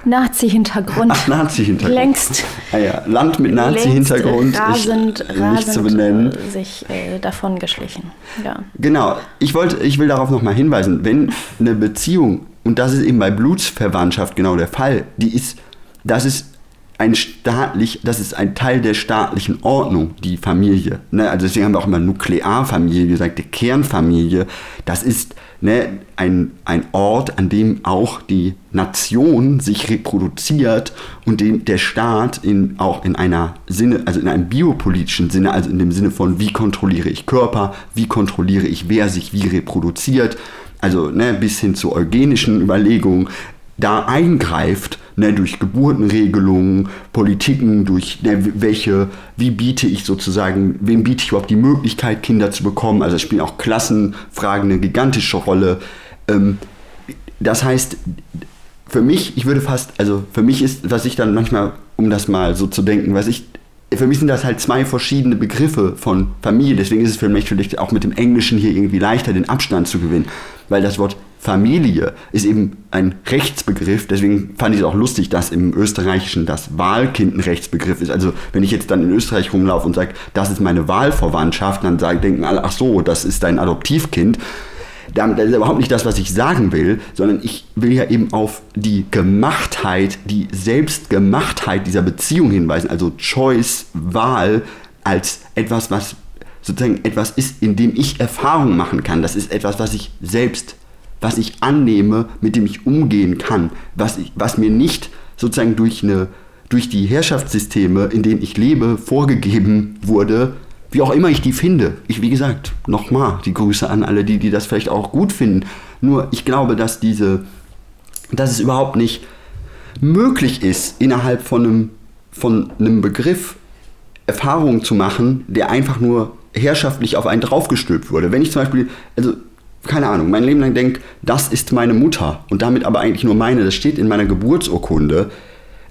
Nazi-Hintergrund. Ach, Nazi-Hintergrund. Längst. Ah ja, Land mit Nazi-Hintergrund rasend, ist rasend nicht zu benennen. sich äh, davon geschlichen. Ja. Genau. Ich, wollte, ich will darauf nochmal hinweisen, wenn eine Beziehung, und das ist eben bei Blutsverwandtschaft genau der Fall, die ist, das ist ein staatlich, das ist ein Teil der staatlichen Ordnung, die Familie. Ne? Also deswegen haben wir auch immer Nuklearfamilie gesagt, die Kernfamilie. Das ist ne, ein, ein Ort, an dem auch die Nation sich reproduziert und dem der Staat in, auch in einer Sinne, also in einem biopolitischen Sinne, also in dem Sinne von, wie kontrolliere ich Körper, wie kontrolliere ich, wer sich wie reproduziert, also ne, bis hin zu eugenischen Überlegungen, da eingreift ne, durch Geburtenregelungen, Politiken, durch ne, welche, wie biete ich sozusagen, wem biete ich überhaupt die Möglichkeit, Kinder zu bekommen. Also spielen auch Klassenfragen eine gigantische Rolle. Ähm, das heißt, für mich, ich würde fast, also für mich ist, was ich dann manchmal, um das mal so zu denken, was ich für mich sind das halt zwei verschiedene Begriffe von Familie. Deswegen ist es für mich vielleicht auch mit dem Englischen hier irgendwie leichter, den Abstand zu gewinnen. Weil das Wort Familie ist eben ein Rechtsbegriff. Deswegen fand ich es auch lustig, dass im Österreichischen das Wahlkind ein Rechtsbegriff ist. Also wenn ich jetzt dann in Österreich rumlaufe und sage, das ist meine Wahlverwandtschaft, dann sagen, denken alle, ach so, das ist dein Adoptivkind. Das ist überhaupt nicht das, was ich sagen will, sondern ich will ja eben auf die Gemachtheit, die Selbstgemachtheit dieser Beziehung hinweisen. Also Choice, Wahl als etwas, was sozusagen etwas ist, in dem ich Erfahrung machen kann. Das ist etwas, was ich selbst was ich annehme, mit dem ich umgehen kann, was, ich, was mir nicht sozusagen durch, eine, durch die Herrschaftssysteme, in denen ich lebe, vorgegeben wurde, wie auch immer ich die finde. Ich, wie gesagt, nochmal die Grüße an alle, die, die das vielleicht auch gut finden. Nur ich glaube, dass diese, dass es überhaupt nicht möglich ist, innerhalb von einem, von einem Begriff Erfahrungen zu machen, der einfach nur herrschaftlich auf einen draufgestülpt wurde. Wenn ich zum Beispiel, also keine Ahnung, mein Leben lang denke, das ist meine Mutter und damit aber eigentlich nur meine, das steht in meiner Geburtsurkunde,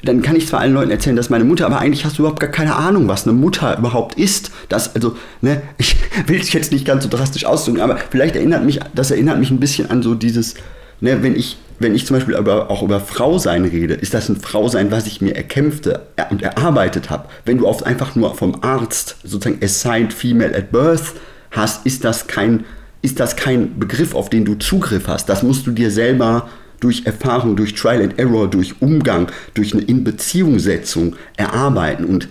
dann kann ich zwar allen Leuten erzählen, dass meine Mutter, aber eigentlich hast du überhaupt gar keine Ahnung, was eine Mutter überhaupt ist. Das, also, ne, ich will es jetzt nicht ganz so drastisch ausdrücken, aber vielleicht erinnert mich, das erinnert mich ein bisschen an so dieses, ne, wenn ich, wenn ich zum Beispiel aber auch über Frausein rede, ist das ein Frausein, was ich mir erkämpfte und erarbeitet habe. Wenn du oft einfach nur vom Arzt sozusagen assigned female at birth hast, ist das kein ist das kein Begriff, auf den du Zugriff hast. Das musst du dir selber durch Erfahrung, durch Trial and Error, durch Umgang, durch eine Inbeziehungssetzung erarbeiten. Und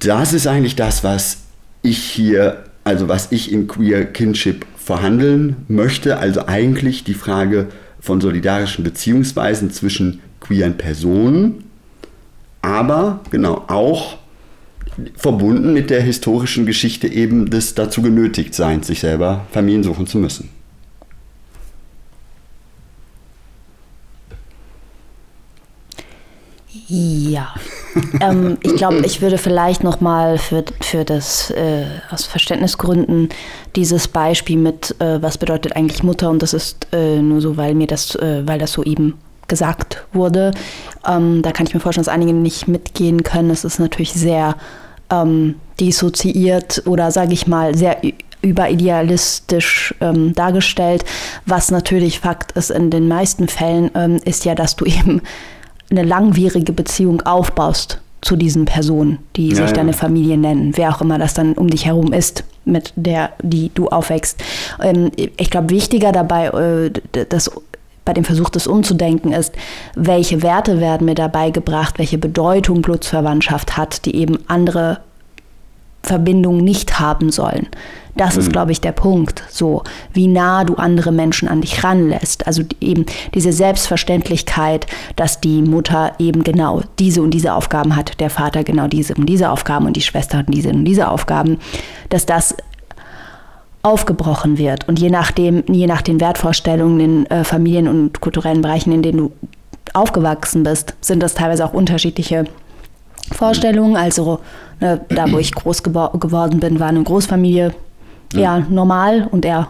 das ist eigentlich das, was ich hier, also was ich in Queer Kinship verhandeln möchte. Also eigentlich die Frage von solidarischen Beziehungsweisen zwischen queeren Personen, aber genau auch verbunden mit der historischen Geschichte eben des dazu genötigt Seins, sich selber Familien suchen zu müssen. Ja. ähm, ich glaube, ich würde vielleicht nochmal für, für das, äh, aus Verständnisgründen, dieses Beispiel mit, äh, was bedeutet eigentlich Mutter, und das ist äh, nur so, weil mir das, äh, weil das so eben gesagt wurde. Ähm, da kann ich mir vorstellen, dass einige nicht mitgehen können. Es ist natürlich sehr ähm, dissoziiert oder sage ich mal sehr überidealistisch ähm, dargestellt. Was natürlich Fakt ist in den meisten Fällen, ähm, ist ja, dass du eben eine langwierige Beziehung aufbaust zu diesen Personen, die ja, sich ja. deine Familie nennen, wer auch immer das dann um dich herum ist, mit der, die du aufwächst. Ähm, ich glaube, wichtiger dabei, äh, das bei dem Versuch, das umzudenken, ist, welche Werte werden mir dabei gebracht, welche Bedeutung Blutsverwandtschaft hat, die eben andere Verbindungen nicht haben sollen. Das mhm. ist, glaube ich, der Punkt. So, wie nah du andere Menschen an dich ranlässt. Also eben diese Selbstverständlichkeit, dass die Mutter eben genau diese und diese Aufgaben hat, der Vater genau diese und diese Aufgaben und die Schwester hat diese und diese Aufgaben, dass das aufgebrochen wird. Und je nachdem, je nach den Wertvorstellungen in äh, Familien und kulturellen Bereichen, in denen du aufgewachsen bist, sind das teilweise auch unterschiedliche Vorstellungen. Also ne, da, wo ich groß geworden bin, war eine Großfamilie ja. normal und eher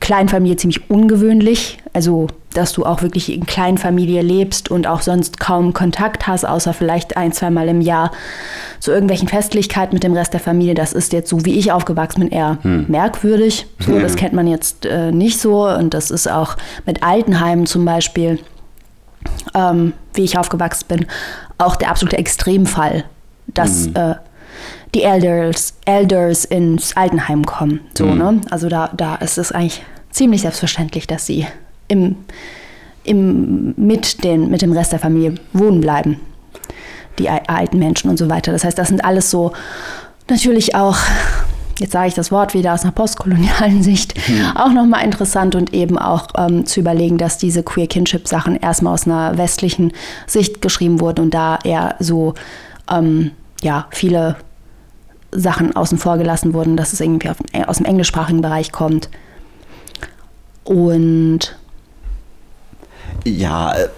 Kleinfamilie ziemlich ungewöhnlich. Also, dass du auch wirklich in Kleinfamilie lebst und auch sonst kaum Kontakt hast, außer vielleicht ein, zweimal im Jahr zu irgendwelchen Festlichkeiten mit dem Rest der Familie. Das ist jetzt so, wie ich aufgewachsen bin, eher hm. merkwürdig. So, das kennt man jetzt äh, nicht so. Und das ist auch mit Altenheimen zum Beispiel, ähm, wie ich aufgewachsen bin, auch der absolute Extremfall, dass mhm. äh, die Elders, Elders ins Altenheim kommen. So, mhm. ne? Also da, da ist es eigentlich ziemlich selbstverständlich, dass sie im, im, mit, den, mit dem Rest der Familie wohnen bleiben. Die alten Menschen und so weiter. Das heißt, das sind alles so natürlich auch, jetzt sage ich das Wort wieder aus einer postkolonialen Sicht, mhm. auch nochmal interessant und eben auch ähm, zu überlegen, dass diese Queer Kinship Sachen erstmal aus einer westlichen Sicht geschrieben wurden und da eher so ähm, ja, viele Sachen außen vor gelassen wurden, dass es irgendwie auf, aus dem englischsprachigen Bereich kommt. Und ja, äh,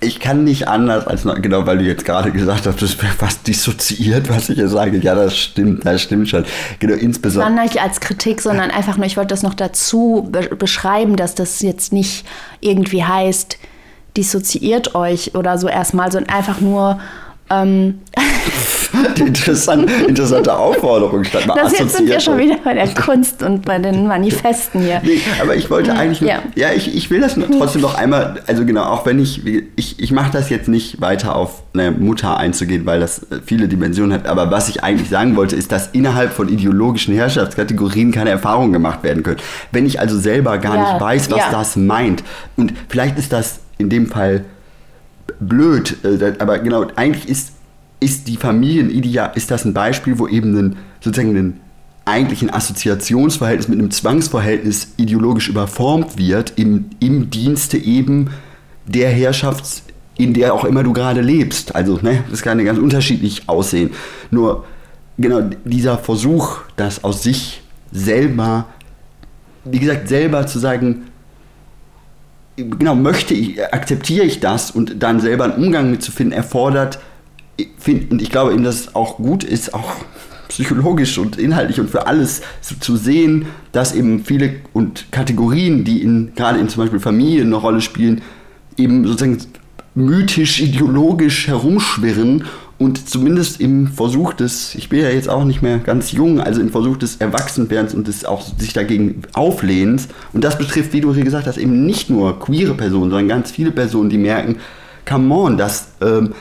ich kann nicht anders als genau, weil du jetzt gerade gesagt hast, das wäre fast dissoziiert, was ich jetzt sage. Ja, das stimmt, das stimmt schon. Genau, insbesondere. War nicht als Kritik, sondern einfach nur, ich wollte das noch dazu be beschreiben, dass das jetzt nicht irgendwie heißt, dissoziiert euch oder so erstmal, sondern einfach nur ähm, Die interessante, Aufforderung statt mal Das jetzt sind wir schon wieder bei der Kunst und bei den Manifesten hier. Nee, aber ich wollte hm, eigentlich nur, ja, ja ich, ich will das trotzdem noch einmal, also genau, auch wenn ich, ich, ich mache das jetzt nicht weiter auf eine Mutter einzugehen, weil das viele Dimensionen hat, aber was ich eigentlich sagen wollte, ist, dass innerhalb von ideologischen Herrschaftskategorien keine Erfahrungen gemacht werden können. Wenn ich also selber gar ja, nicht weiß, was ja. das meint und vielleicht ist das in dem Fall blöd, äh, aber genau, eigentlich ist, ist die Familienideal, ist das ein Beispiel, wo eben ein, sozusagen ein eigentlich ein Assoziationsverhältnis mit einem Zwangsverhältnis ideologisch überformt wird, im, im Dienste eben der Herrschaft, in der auch immer du gerade lebst. Also, ne, das kann ja ganz unterschiedlich aussehen. Nur, genau, dieser Versuch, das aus sich selber, wie gesagt, selber zu sagen, genau, möchte ich, akzeptiere ich das und dann selber einen Umgang mit zu finden, erfordert, find, und ich glaube eben, dass es auch gut ist, auch psychologisch und inhaltlich und für alles zu, zu sehen, dass eben viele und Kategorien, die in, gerade in zum Beispiel Familien eine Rolle spielen, eben sozusagen mythisch, ideologisch herumschwirren und zumindest im Versuch des, ich bin ja jetzt auch nicht mehr ganz jung, also im Versuch des Erwachsenwerdens und des auch sich dagegen auflehnens. Und das betrifft, wie du hier gesagt hast, eben nicht nur queere Personen, sondern ganz viele Personen, die merken, come on, das ähm,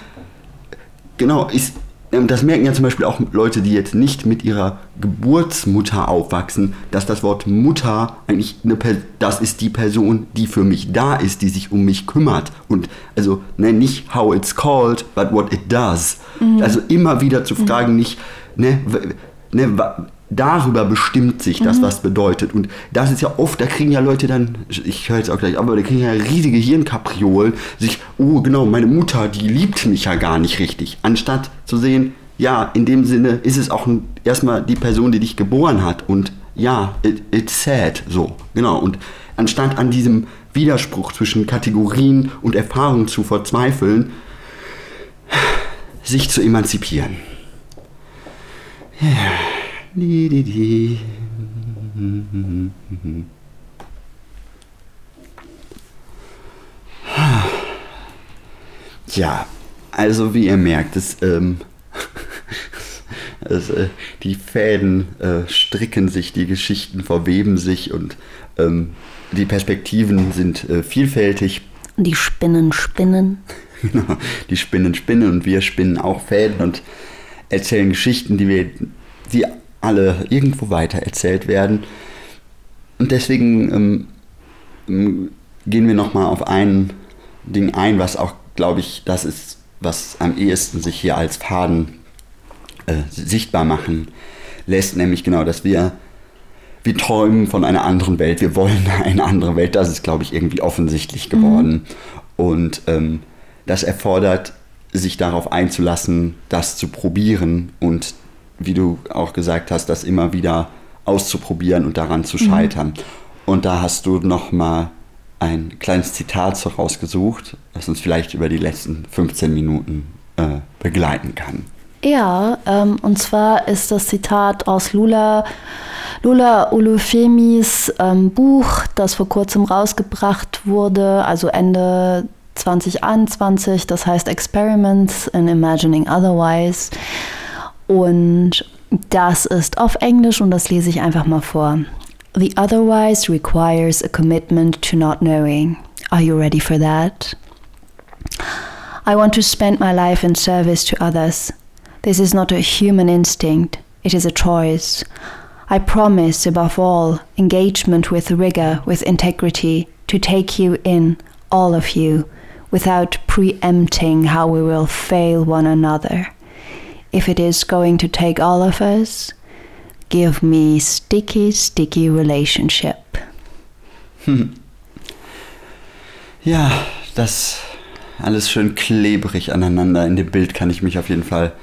genau ist ähm, das merken ja zum Beispiel auch Leute, die jetzt nicht mit ihrer Geburtsmutter aufwachsen, dass das Wort Mutter eigentlich eine das ist die Person, die für mich da ist, die sich um mich kümmert. Und also ne, nicht how it's called, but what it does. Mhm. Also immer wieder zu fragen, mhm. nicht, ne, ne, darüber bestimmt sich das, mhm. was bedeutet. Und das ist ja oft, da kriegen ja Leute dann, ich höre jetzt auch gleich, aber da kriegen ja riesige Hirnkapriolen, sich, oh genau, meine Mutter, die liebt mich ja gar nicht richtig. Anstatt zu sehen, ja, in dem Sinne ist es auch erstmal die Person, die dich geboren hat. Und ja, it, it's sad, so, genau. Und anstatt an diesem Widerspruch zwischen Kategorien und Erfahrungen zu verzweifeln, sich zu emanzipieren. Ja. Ja, also wie ihr merkt, es, ähm, es, äh, die Fäden äh, stricken sich, die Geschichten verweben sich und ähm, die Perspektiven sind äh, vielfältig. Die Spinnen spinnen. Genau, die Spinnen spinnen und wir spinnen auch Fäden und erzählen Geschichten, die wir, die alle irgendwo weiter erzählt werden. Und deswegen ähm, ähm gehen wir nochmal auf ein Ding ein, was auch, glaube ich, das ist, was am ehesten sich hier als Faden äh, sichtbar machen lässt, nämlich genau, dass wir wir träumen von einer anderen Welt, wir wollen eine andere Welt, das ist, glaube ich, irgendwie offensichtlich geworden. Mhm. Und ähm, das erfordert, sich darauf einzulassen, das zu probieren und, wie du auch gesagt hast, das immer wieder auszuprobieren und daran zu mhm. scheitern. Mhm. Und da hast du nochmal ein kleines Zitat rausgesucht, das uns vielleicht über die letzten 15 Minuten äh, begleiten kann. Ja, ähm, und zwar ist das Zitat aus Lula, Lula Olufemis ähm, Buch, das vor kurzem rausgebracht wurde, also Ende 2021, das heißt Experiments in Imagining Otherwise. Und das ist auf Englisch und das lese ich einfach mal vor. The otherwise requires a commitment to not knowing. Are you ready for that? I want to spend my life in service to others. This is not a human instinct, it is a choice. I promise, above all, engagement with rigor, with integrity, to take you in, all of you, without preempting how we will fail one another. If it is going to take all of us, give me sticky, sticky relationship. Hm. Ja, das alles schön klebrig aneinander. In dem Bild kann ich mich auf jeden Fall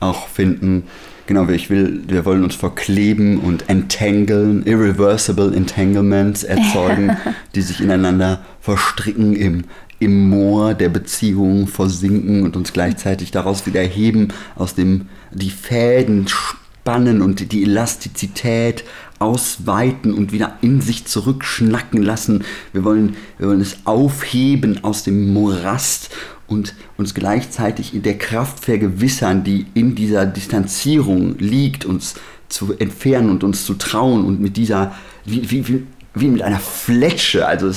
auch finden. Genau, ich will, wir wollen uns verkleben und entanglen, irreversible entanglements erzeugen, die sich ineinander verstricken im, im Moor der Beziehung versinken und uns gleichzeitig daraus wieder heben, aus dem die Fäden spannen und die Elastizität ausweiten und wieder in sich zurückschnacken lassen. Wir wollen, wir wollen es aufheben aus dem Morast und uns gleichzeitig in der Kraft vergewissern, die in dieser Distanzierung liegt, uns zu entfernen und uns zu trauen und mit dieser, wie, wie, wie mit einer Fletsche, also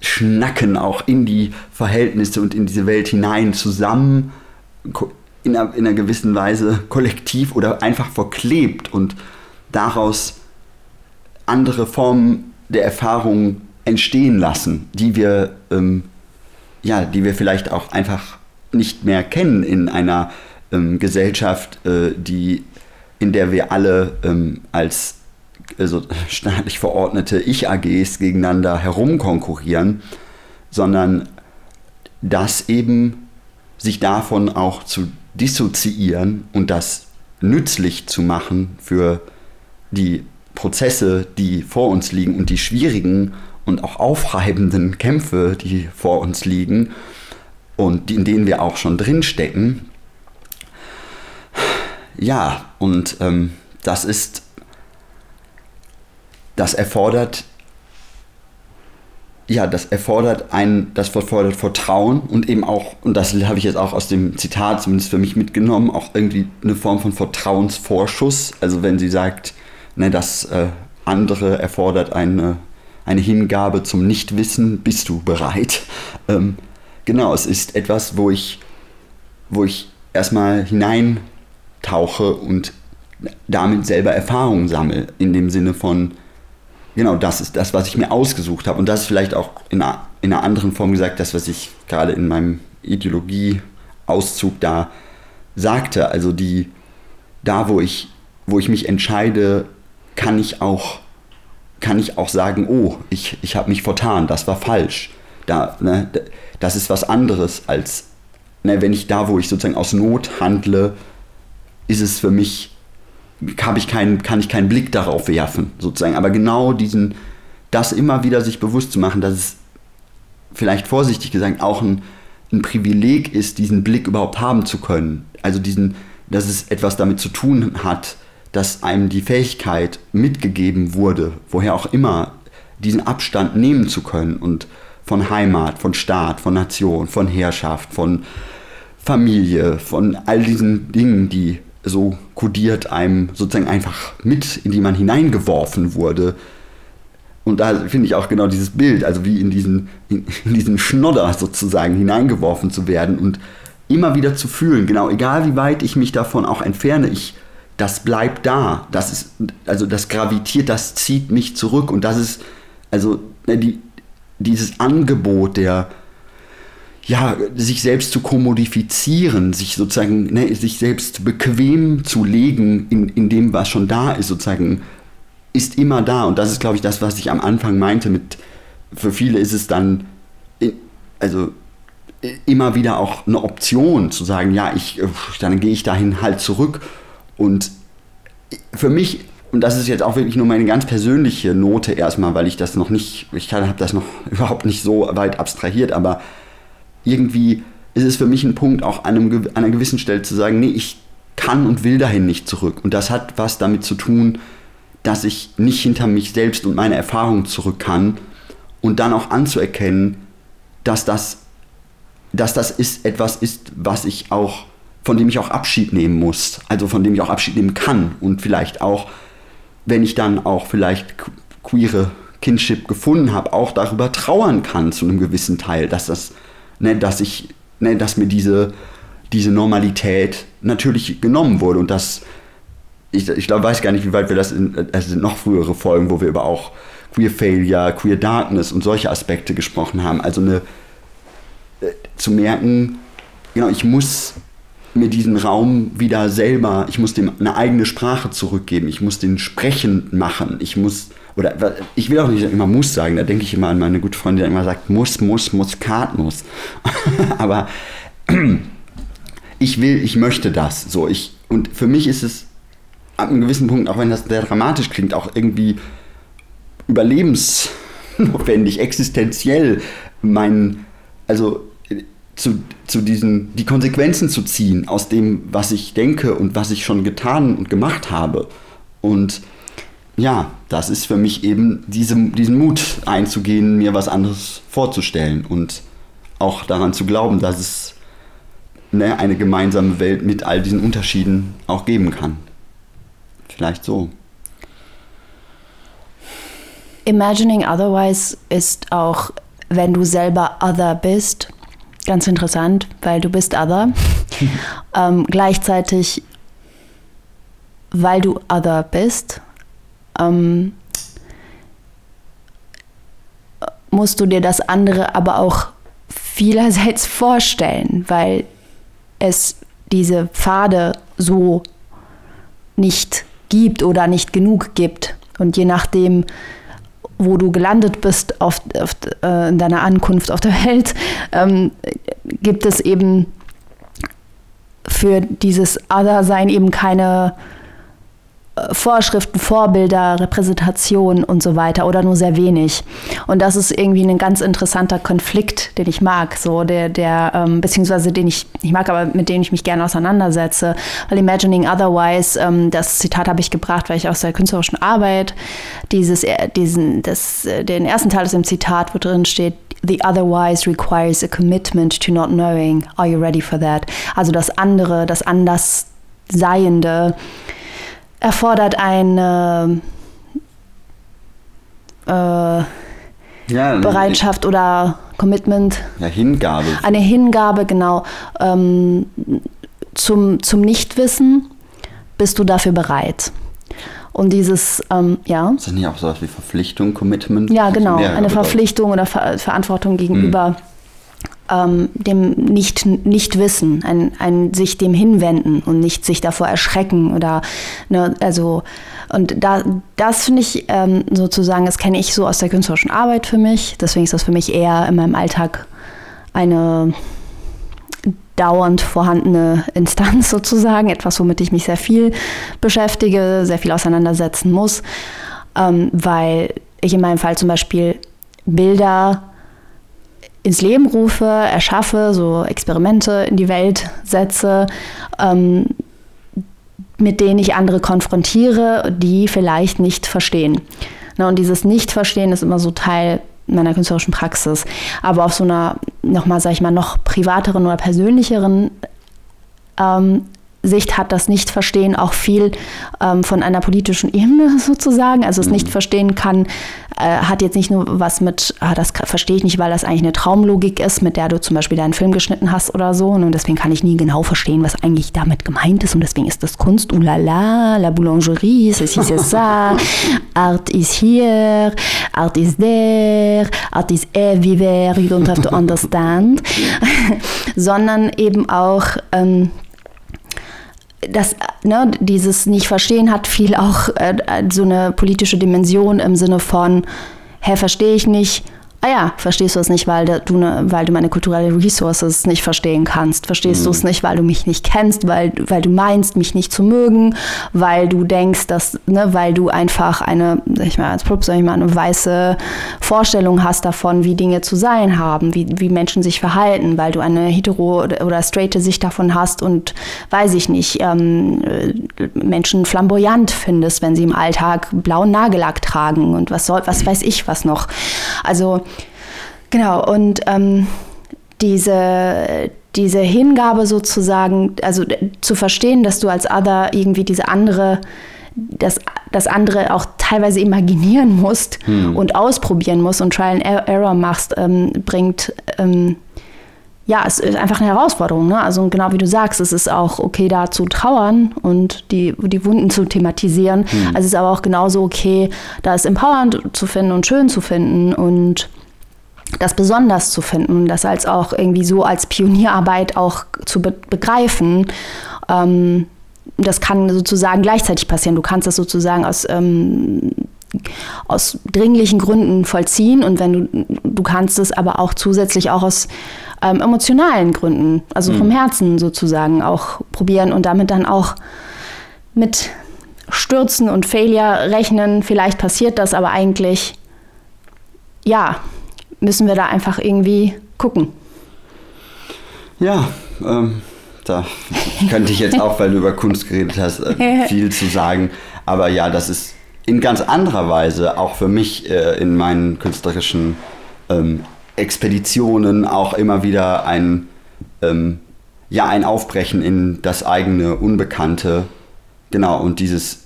zurückschnacken auch in die Verhältnisse und in diese Welt hinein zusammen in einer, in einer gewissen Weise kollektiv oder einfach verklebt und daraus andere Formen der Erfahrung entstehen lassen, die wir ähm, ja, die wir vielleicht auch einfach nicht mehr kennen in einer ähm, Gesellschaft, äh, die, in der wir alle ähm, als also staatlich verordnete Ich-AGs gegeneinander herumkonkurrieren, sondern das eben sich davon auch zu dissoziieren und das nützlich zu machen für die Prozesse, die vor uns liegen und die schwierigen und auch aufreibenden Kämpfe, die vor uns liegen und in denen wir auch schon drinstecken. Ja, und ähm, das ist, das erfordert, ja, das erfordert ein, das erfordert Vertrauen und eben auch, und das habe ich jetzt auch aus dem Zitat zumindest für mich mitgenommen, auch irgendwie eine Form von Vertrauensvorschuss. Also wenn sie sagt, ne, das äh, andere erfordert eine eine Hingabe zum Nichtwissen, bist du bereit? Ähm, genau, es ist etwas, wo ich, wo ich erstmal hineintauche und damit selber Erfahrungen sammle, in dem Sinne von, genau, das ist das, was ich mir ausgesucht habe. Und das ist vielleicht auch in einer, in einer anderen Form gesagt, das, was ich gerade in meinem Ideologieauszug da sagte. Also die, da wo ich, wo ich mich entscheide, kann ich auch kann ich auch sagen, oh, ich, ich habe mich vertan, das war falsch. Da, ne, das ist was anderes als, ne, wenn ich da, wo ich sozusagen aus Not handle, ist es für mich, hab ich keinen, kann ich keinen Blick darauf werfen, sozusagen. Aber genau diesen, das immer wieder sich bewusst zu machen, dass es vielleicht vorsichtig gesagt auch ein, ein Privileg ist, diesen Blick überhaupt haben zu können. Also diesen, dass es etwas damit zu tun hat, dass einem die Fähigkeit mitgegeben wurde, woher auch immer, diesen Abstand nehmen zu können und von Heimat, von Staat, von Nation, von Herrschaft, von Familie, von all diesen Dingen, die so kodiert einem sozusagen einfach mit, in die man hineingeworfen wurde. Und da finde ich auch genau dieses Bild, also wie in diesen, in, in diesen Schnodder sozusagen hineingeworfen zu werden und immer wieder zu fühlen, genau, egal wie weit ich mich davon auch entferne, ich, das bleibt da. Das ist, also das gravitiert, das zieht mich zurück und das ist, also ne, die, dieses Angebot der, ja, sich selbst zu kommodifizieren, sich sozusagen, ne, sich selbst bequem zu legen in, in dem, was schon da ist, sozusagen, ist immer da. Und das ist, glaube ich, das, was ich am Anfang meinte mit, für viele ist es dann, also immer wieder auch eine Option zu sagen, ja, ich, dann gehe ich dahin halt zurück. Und für mich, und das ist jetzt auch wirklich nur meine ganz persönliche Note erstmal, weil ich das noch nicht, ich habe das noch überhaupt nicht so weit abstrahiert, aber irgendwie ist es für mich ein Punkt, auch an, einem, an einer gewissen Stelle zu sagen, nee, ich kann und will dahin nicht zurück. Und das hat was damit zu tun, dass ich nicht hinter mich selbst und meine Erfahrungen zurück kann. Und dann auch anzuerkennen, dass das, dass das ist, etwas ist, was ich auch, von dem ich auch Abschied nehmen muss, also von dem ich auch Abschied nehmen kann. Und vielleicht auch, wenn ich dann auch vielleicht queere Kinship gefunden habe, auch darüber trauern kann zu einem gewissen Teil, dass das ne, dass ich, ne, dass mir diese, diese Normalität natürlich genommen wurde und das, ich, ich glaube, weiß gar nicht, wie weit wir das in, es sind noch frühere Folgen, wo wir über auch Queer Failure, Queer Darkness und solche Aspekte gesprochen haben. Also eine, äh, zu merken, genau, ich muss mir diesen Raum wieder selber, ich muss dem eine eigene Sprache zurückgeben, ich muss den sprechend machen, ich muss oder ich will auch nicht immer muss sagen, da denke ich immer an meine gute Freundin, die immer sagt, muss, muss, Muskatnuss. Aber ich will, ich möchte das. So, ich, und für mich ist es ab einem gewissen Punkt, auch wenn das sehr dramatisch klingt, auch irgendwie überlebensnotwendig, existenziell, mein, also zu, zu diesen, die Konsequenzen zu ziehen aus dem, was ich denke und was ich schon getan und gemacht habe. Und ja, das ist für mich eben diese, diesen Mut einzugehen, mir was anderes vorzustellen und auch daran zu glauben, dass es ne, eine gemeinsame Welt mit all diesen Unterschieden auch geben kann. Vielleicht so. Imagining Otherwise ist auch, wenn du selber Other bist, ganz interessant, weil du bist Other. ähm, gleichzeitig, weil du Other bist, ähm, musst du dir das andere aber auch vielerseits vorstellen, weil es diese Pfade so nicht gibt oder nicht genug gibt. Und je nachdem, wo du gelandet bist auf, auf äh, in deiner Ankunft auf der Welt, ähm, gibt es eben für dieses Other-Sein eben keine Vorschriften, Vorbilder, Repräsentation und so weiter oder nur sehr wenig. Und das ist irgendwie ein ganz interessanter Konflikt, den ich mag, so der, der ähm, beziehungsweise den ich, ich mag, aber mit dem ich mich gerne auseinandersetze. Weil Imagining Otherwise, ähm, das Zitat habe ich gebracht, weil ich aus der künstlerischen Arbeit dieses, äh, diesen, das, äh, den ersten Teil aus dem Zitat, wo drin steht, The otherwise requires a commitment to not knowing. Are you ready for that? Also das andere, das Andersseiende erfordert eine äh, ja, Bereitschaft ich, oder Commitment. Ja, Hingabe. Eine Hingabe, genau. Ähm, zum, zum Nichtwissen bist du dafür bereit. Und dieses, ähm, ja. Ist das nicht auch so was wie Verpflichtung, Commitment? Ja, genau. Eine Verpflichtung oder Ver Verantwortung gegenüber. Hm ähm, dem nicht, nicht wissen, ein, ein sich dem hinwenden und nicht sich davor erschrecken oder ne, also und da das finde ich ähm, sozusagen, das kenne ich so aus der künstlerischen Arbeit für mich. Deswegen ist das für mich eher in meinem Alltag eine dauernd vorhandene Instanz sozusagen, etwas, womit ich mich sehr viel beschäftige, sehr viel auseinandersetzen muss, ähm, weil ich in meinem Fall zum Beispiel Bilder ins Leben rufe, erschaffe, so Experimente in die Welt setze, ähm, mit denen ich andere konfrontiere, die vielleicht nicht verstehen. Na, und dieses Nicht-Verstehen ist immer so Teil meiner künstlerischen Praxis. Aber auf so einer, nochmal, sag ich mal, noch privateren oder persönlicheren ähm, Sicht hat das Nicht-Verstehen auch viel ähm, von einer politischen Ebene sozusagen. Also es mhm. nicht verstehen kann, äh, hat jetzt nicht nur was mit, ah, das verstehe ich nicht, weil das eigentlich eine Traumlogik ist, mit der du zum Beispiel deinen Film geschnitten hast oder so. Und deswegen kann ich nie genau verstehen, was eigentlich damit gemeint ist. Und deswegen ist das Kunst, oh la la, la boulangerie, ceci, c'est ça, art is here, art is there, art is everywhere, you don't have to understand. Sondern eben auch ähm, das, ne, dieses Nicht-Verstehen hat viel auch äh, so eine politische Dimension im Sinne von, hä, verstehe ich nicht, ah ja, verstehst du es nicht, weil du, ne, weil du meine kulturelle Resources nicht verstehen kannst. Verstehst mhm. du es nicht, weil du mich nicht kennst, weil, weil du meinst, mich nicht zu mögen, weil du denkst, dass, ne, weil du einfach eine, ich mal als Prop, sag ich mal, eine weiße Vorstellung hast davon, wie Dinge zu sein haben, wie, wie Menschen sich verhalten, weil du eine hetero- oder straighte Sicht davon hast und, weiß ich nicht, ähm, Menschen flamboyant findest, wenn sie im Alltag blauen Nagellack tragen und was soll, was weiß ich was noch. Also Genau, und ähm, diese, diese Hingabe sozusagen, also zu verstehen, dass du als Other irgendwie diese andere, das, das andere auch teilweise imaginieren musst hm. und ausprobieren musst und Trial and Error machst, ähm, bringt, ähm, ja, es ist einfach eine Herausforderung. Ne? Also genau wie du sagst, es ist auch okay, da zu trauern und die, die Wunden zu thematisieren. Hm. Also es ist aber auch genauso okay, da es empowernd zu finden und schön zu finden und das besonders zu finden, das als auch irgendwie so als Pionierarbeit auch zu be begreifen. Ähm, das kann sozusagen gleichzeitig passieren. Du kannst das sozusagen aus, ähm, aus dringlichen Gründen vollziehen und wenn du, du kannst es aber auch zusätzlich auch aus ähm, emotionalen Gründen, also mhm. vom Herzen sozusagen auch probieren und damit dann auch mit Stürzen und Failure rechnen. Vielleicht passiert das, aber eigentlich ja, müssen wir da einfach irgendwie gucken. Ja, ähm, da könnte ich jetzt auch, weil du über Kunst geredet hast, äh, viel zu sagen. Aber ja, das ist in ganz anderer Weise auch für mich äh, in meinen künstlerischen ähm, Expeditionen auch immer wieder ein, ähm, ja, ein Aufbrechen in das eigene Unbekannte. Genau, und dieses,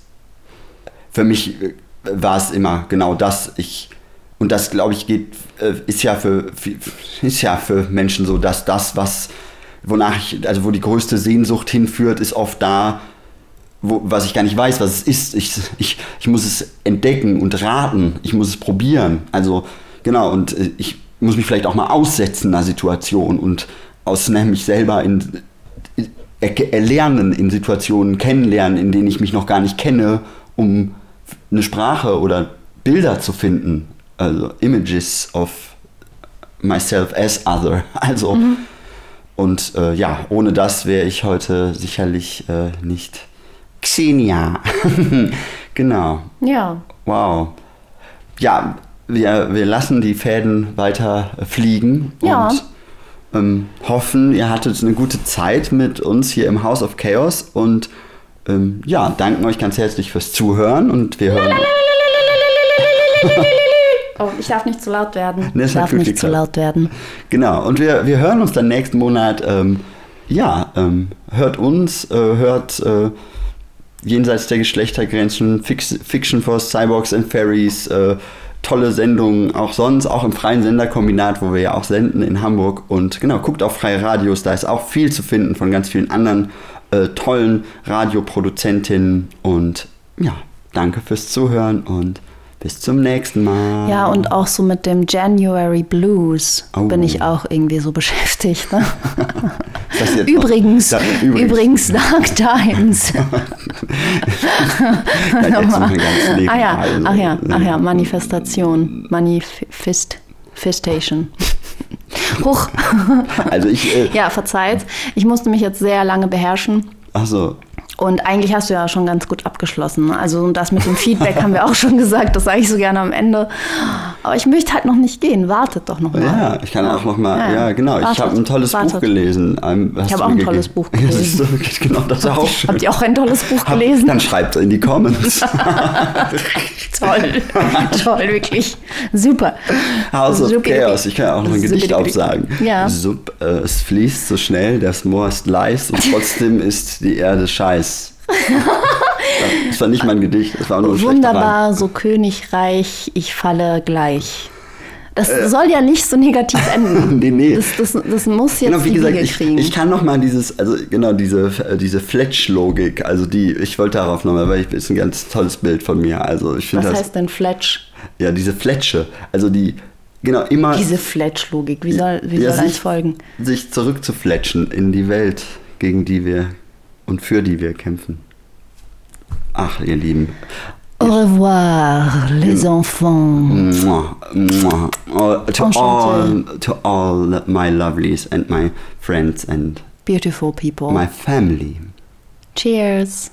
für mich äh, war es immer genau das. Ich und das, glaube ich, geht, äh, ist ja für, ist ja für Menschen so, dass das, was, wonach ich, also wo die größte Sehnsucht hinführt, ist oft da, wo, was ich gar nicht weiß, was es ist. Ich, ich, ich muss es entdecken und raten. Ich muss es probieren. Also, genau, und äh, ich muss mich vielleicht auch mal aussetzen in einer Situation und aus mich selber in, erlernen in Situationen kennenlernen, in denen ich mich noch gar nicht kenne, um eine Sprache oder Bilder zu finden also Images of myself as other. Also mhm. und äh, ja, ohne das wäre ich heute sicherlich äh, nicht Xenia. genau. Ja. Wow. Ja, wir, wir lassen die Fäden weiter fliegen ja. und ähm, hoffen, ihr hattet eine gute Zeit mit uns hier im House of Chaos und ähm, ja, danken euch ganz herzlich fürs Zuhören und wir hören. Oh, ich darf nicht zu laut werden. Nee, ich darf nicht zu laut werden. Genau, und wir, wir hören uns dann nächsten Monat. Ähm, ja, ähm, hört uns, äh, hört äh, jenseits der Geschlechtergrenzen, Fix, Fiction for Cyborgs and Fairies, äh, tolle Sendungen auch sonst, auch im freien Senderkombinat, wo wir ja auch senden in Hamburg. Und genau, guckt auf freie Radios, da ist auch viel zu finden von ganz vielen anderen äh, tollen Radioproduzentinnen. Und ja, danke fürs Zuhören und bis zum nächsten Mal. Ja, und auch so mit dem January Blues oh. bin ich auch irgendwie so beschäftigt. Ne? übrigens, übrigens, übrigens Dark Times. ah, ja, also, ach ja, ach ja, Manifestation, Manifest, Festation. Huch. Also ich. Äh, ja, verzeiht. Ich musste mich jetzt sehr lange beherrschen. Ach so. Und eigentlich hast du ja schon ganz gut abgeschlossen. Also das mit dem Feedback haben wir auch schon gesagt, das sage ich so gerne am Ende. Aber ich möchte halt noch nicht gehen. Wartet doch noch mal. Ja, ich kann auch noch mal, ja, Ja, genau. Ich wartet, habe ein tolles wartet. Buch gelesen. Ähm, hast Ich habe auch ein tolles? Buch gelesen. Ja, siehst du, genau, das auch schön. Habt ihr auch ein tolles Buch Hab- gelesen? Dann schreibt in die Comments. Toll. Toll, wirklich. Super. House of Supi, Chaos. Ich kann auch noch ein Supi, Gedicht aufsagen. Ja. Sub, äh, es fließt so schnell, das Moor ist leis und trotzdem ist die Erde scheiß. Das war nicht mein Gedicht, das war nur ein. Wunderbar, so königreich, ich falle gleich. Das soll ja nicht so negativ enden. Nee, nee. Das, das, das muss jetzt Genau, wie gesagt, Wiege ich, kriegen. ich kann noch mal dieses, also genau, diese, äh, diese Fletch-Logik, also die, ich wollte darauf nochmal, weil ich ist ein ganz tolles Bild von mir. Also ich finde Was das, heißt denn Fletch? ja, diese Fletsche, also die, genau, immer Diese Fletch-Logik, wie soll, wie Ja, soll eins sich- folgen? sich zurückzufletschen in die Welt, gegen die wir und für die wir kämpfen. Ach, ihr Lieben. Au revoir, les enfants. Mwah, mwah. All- to, all, to all my lovelies and my friends and Beautiful people. my family. Cheers.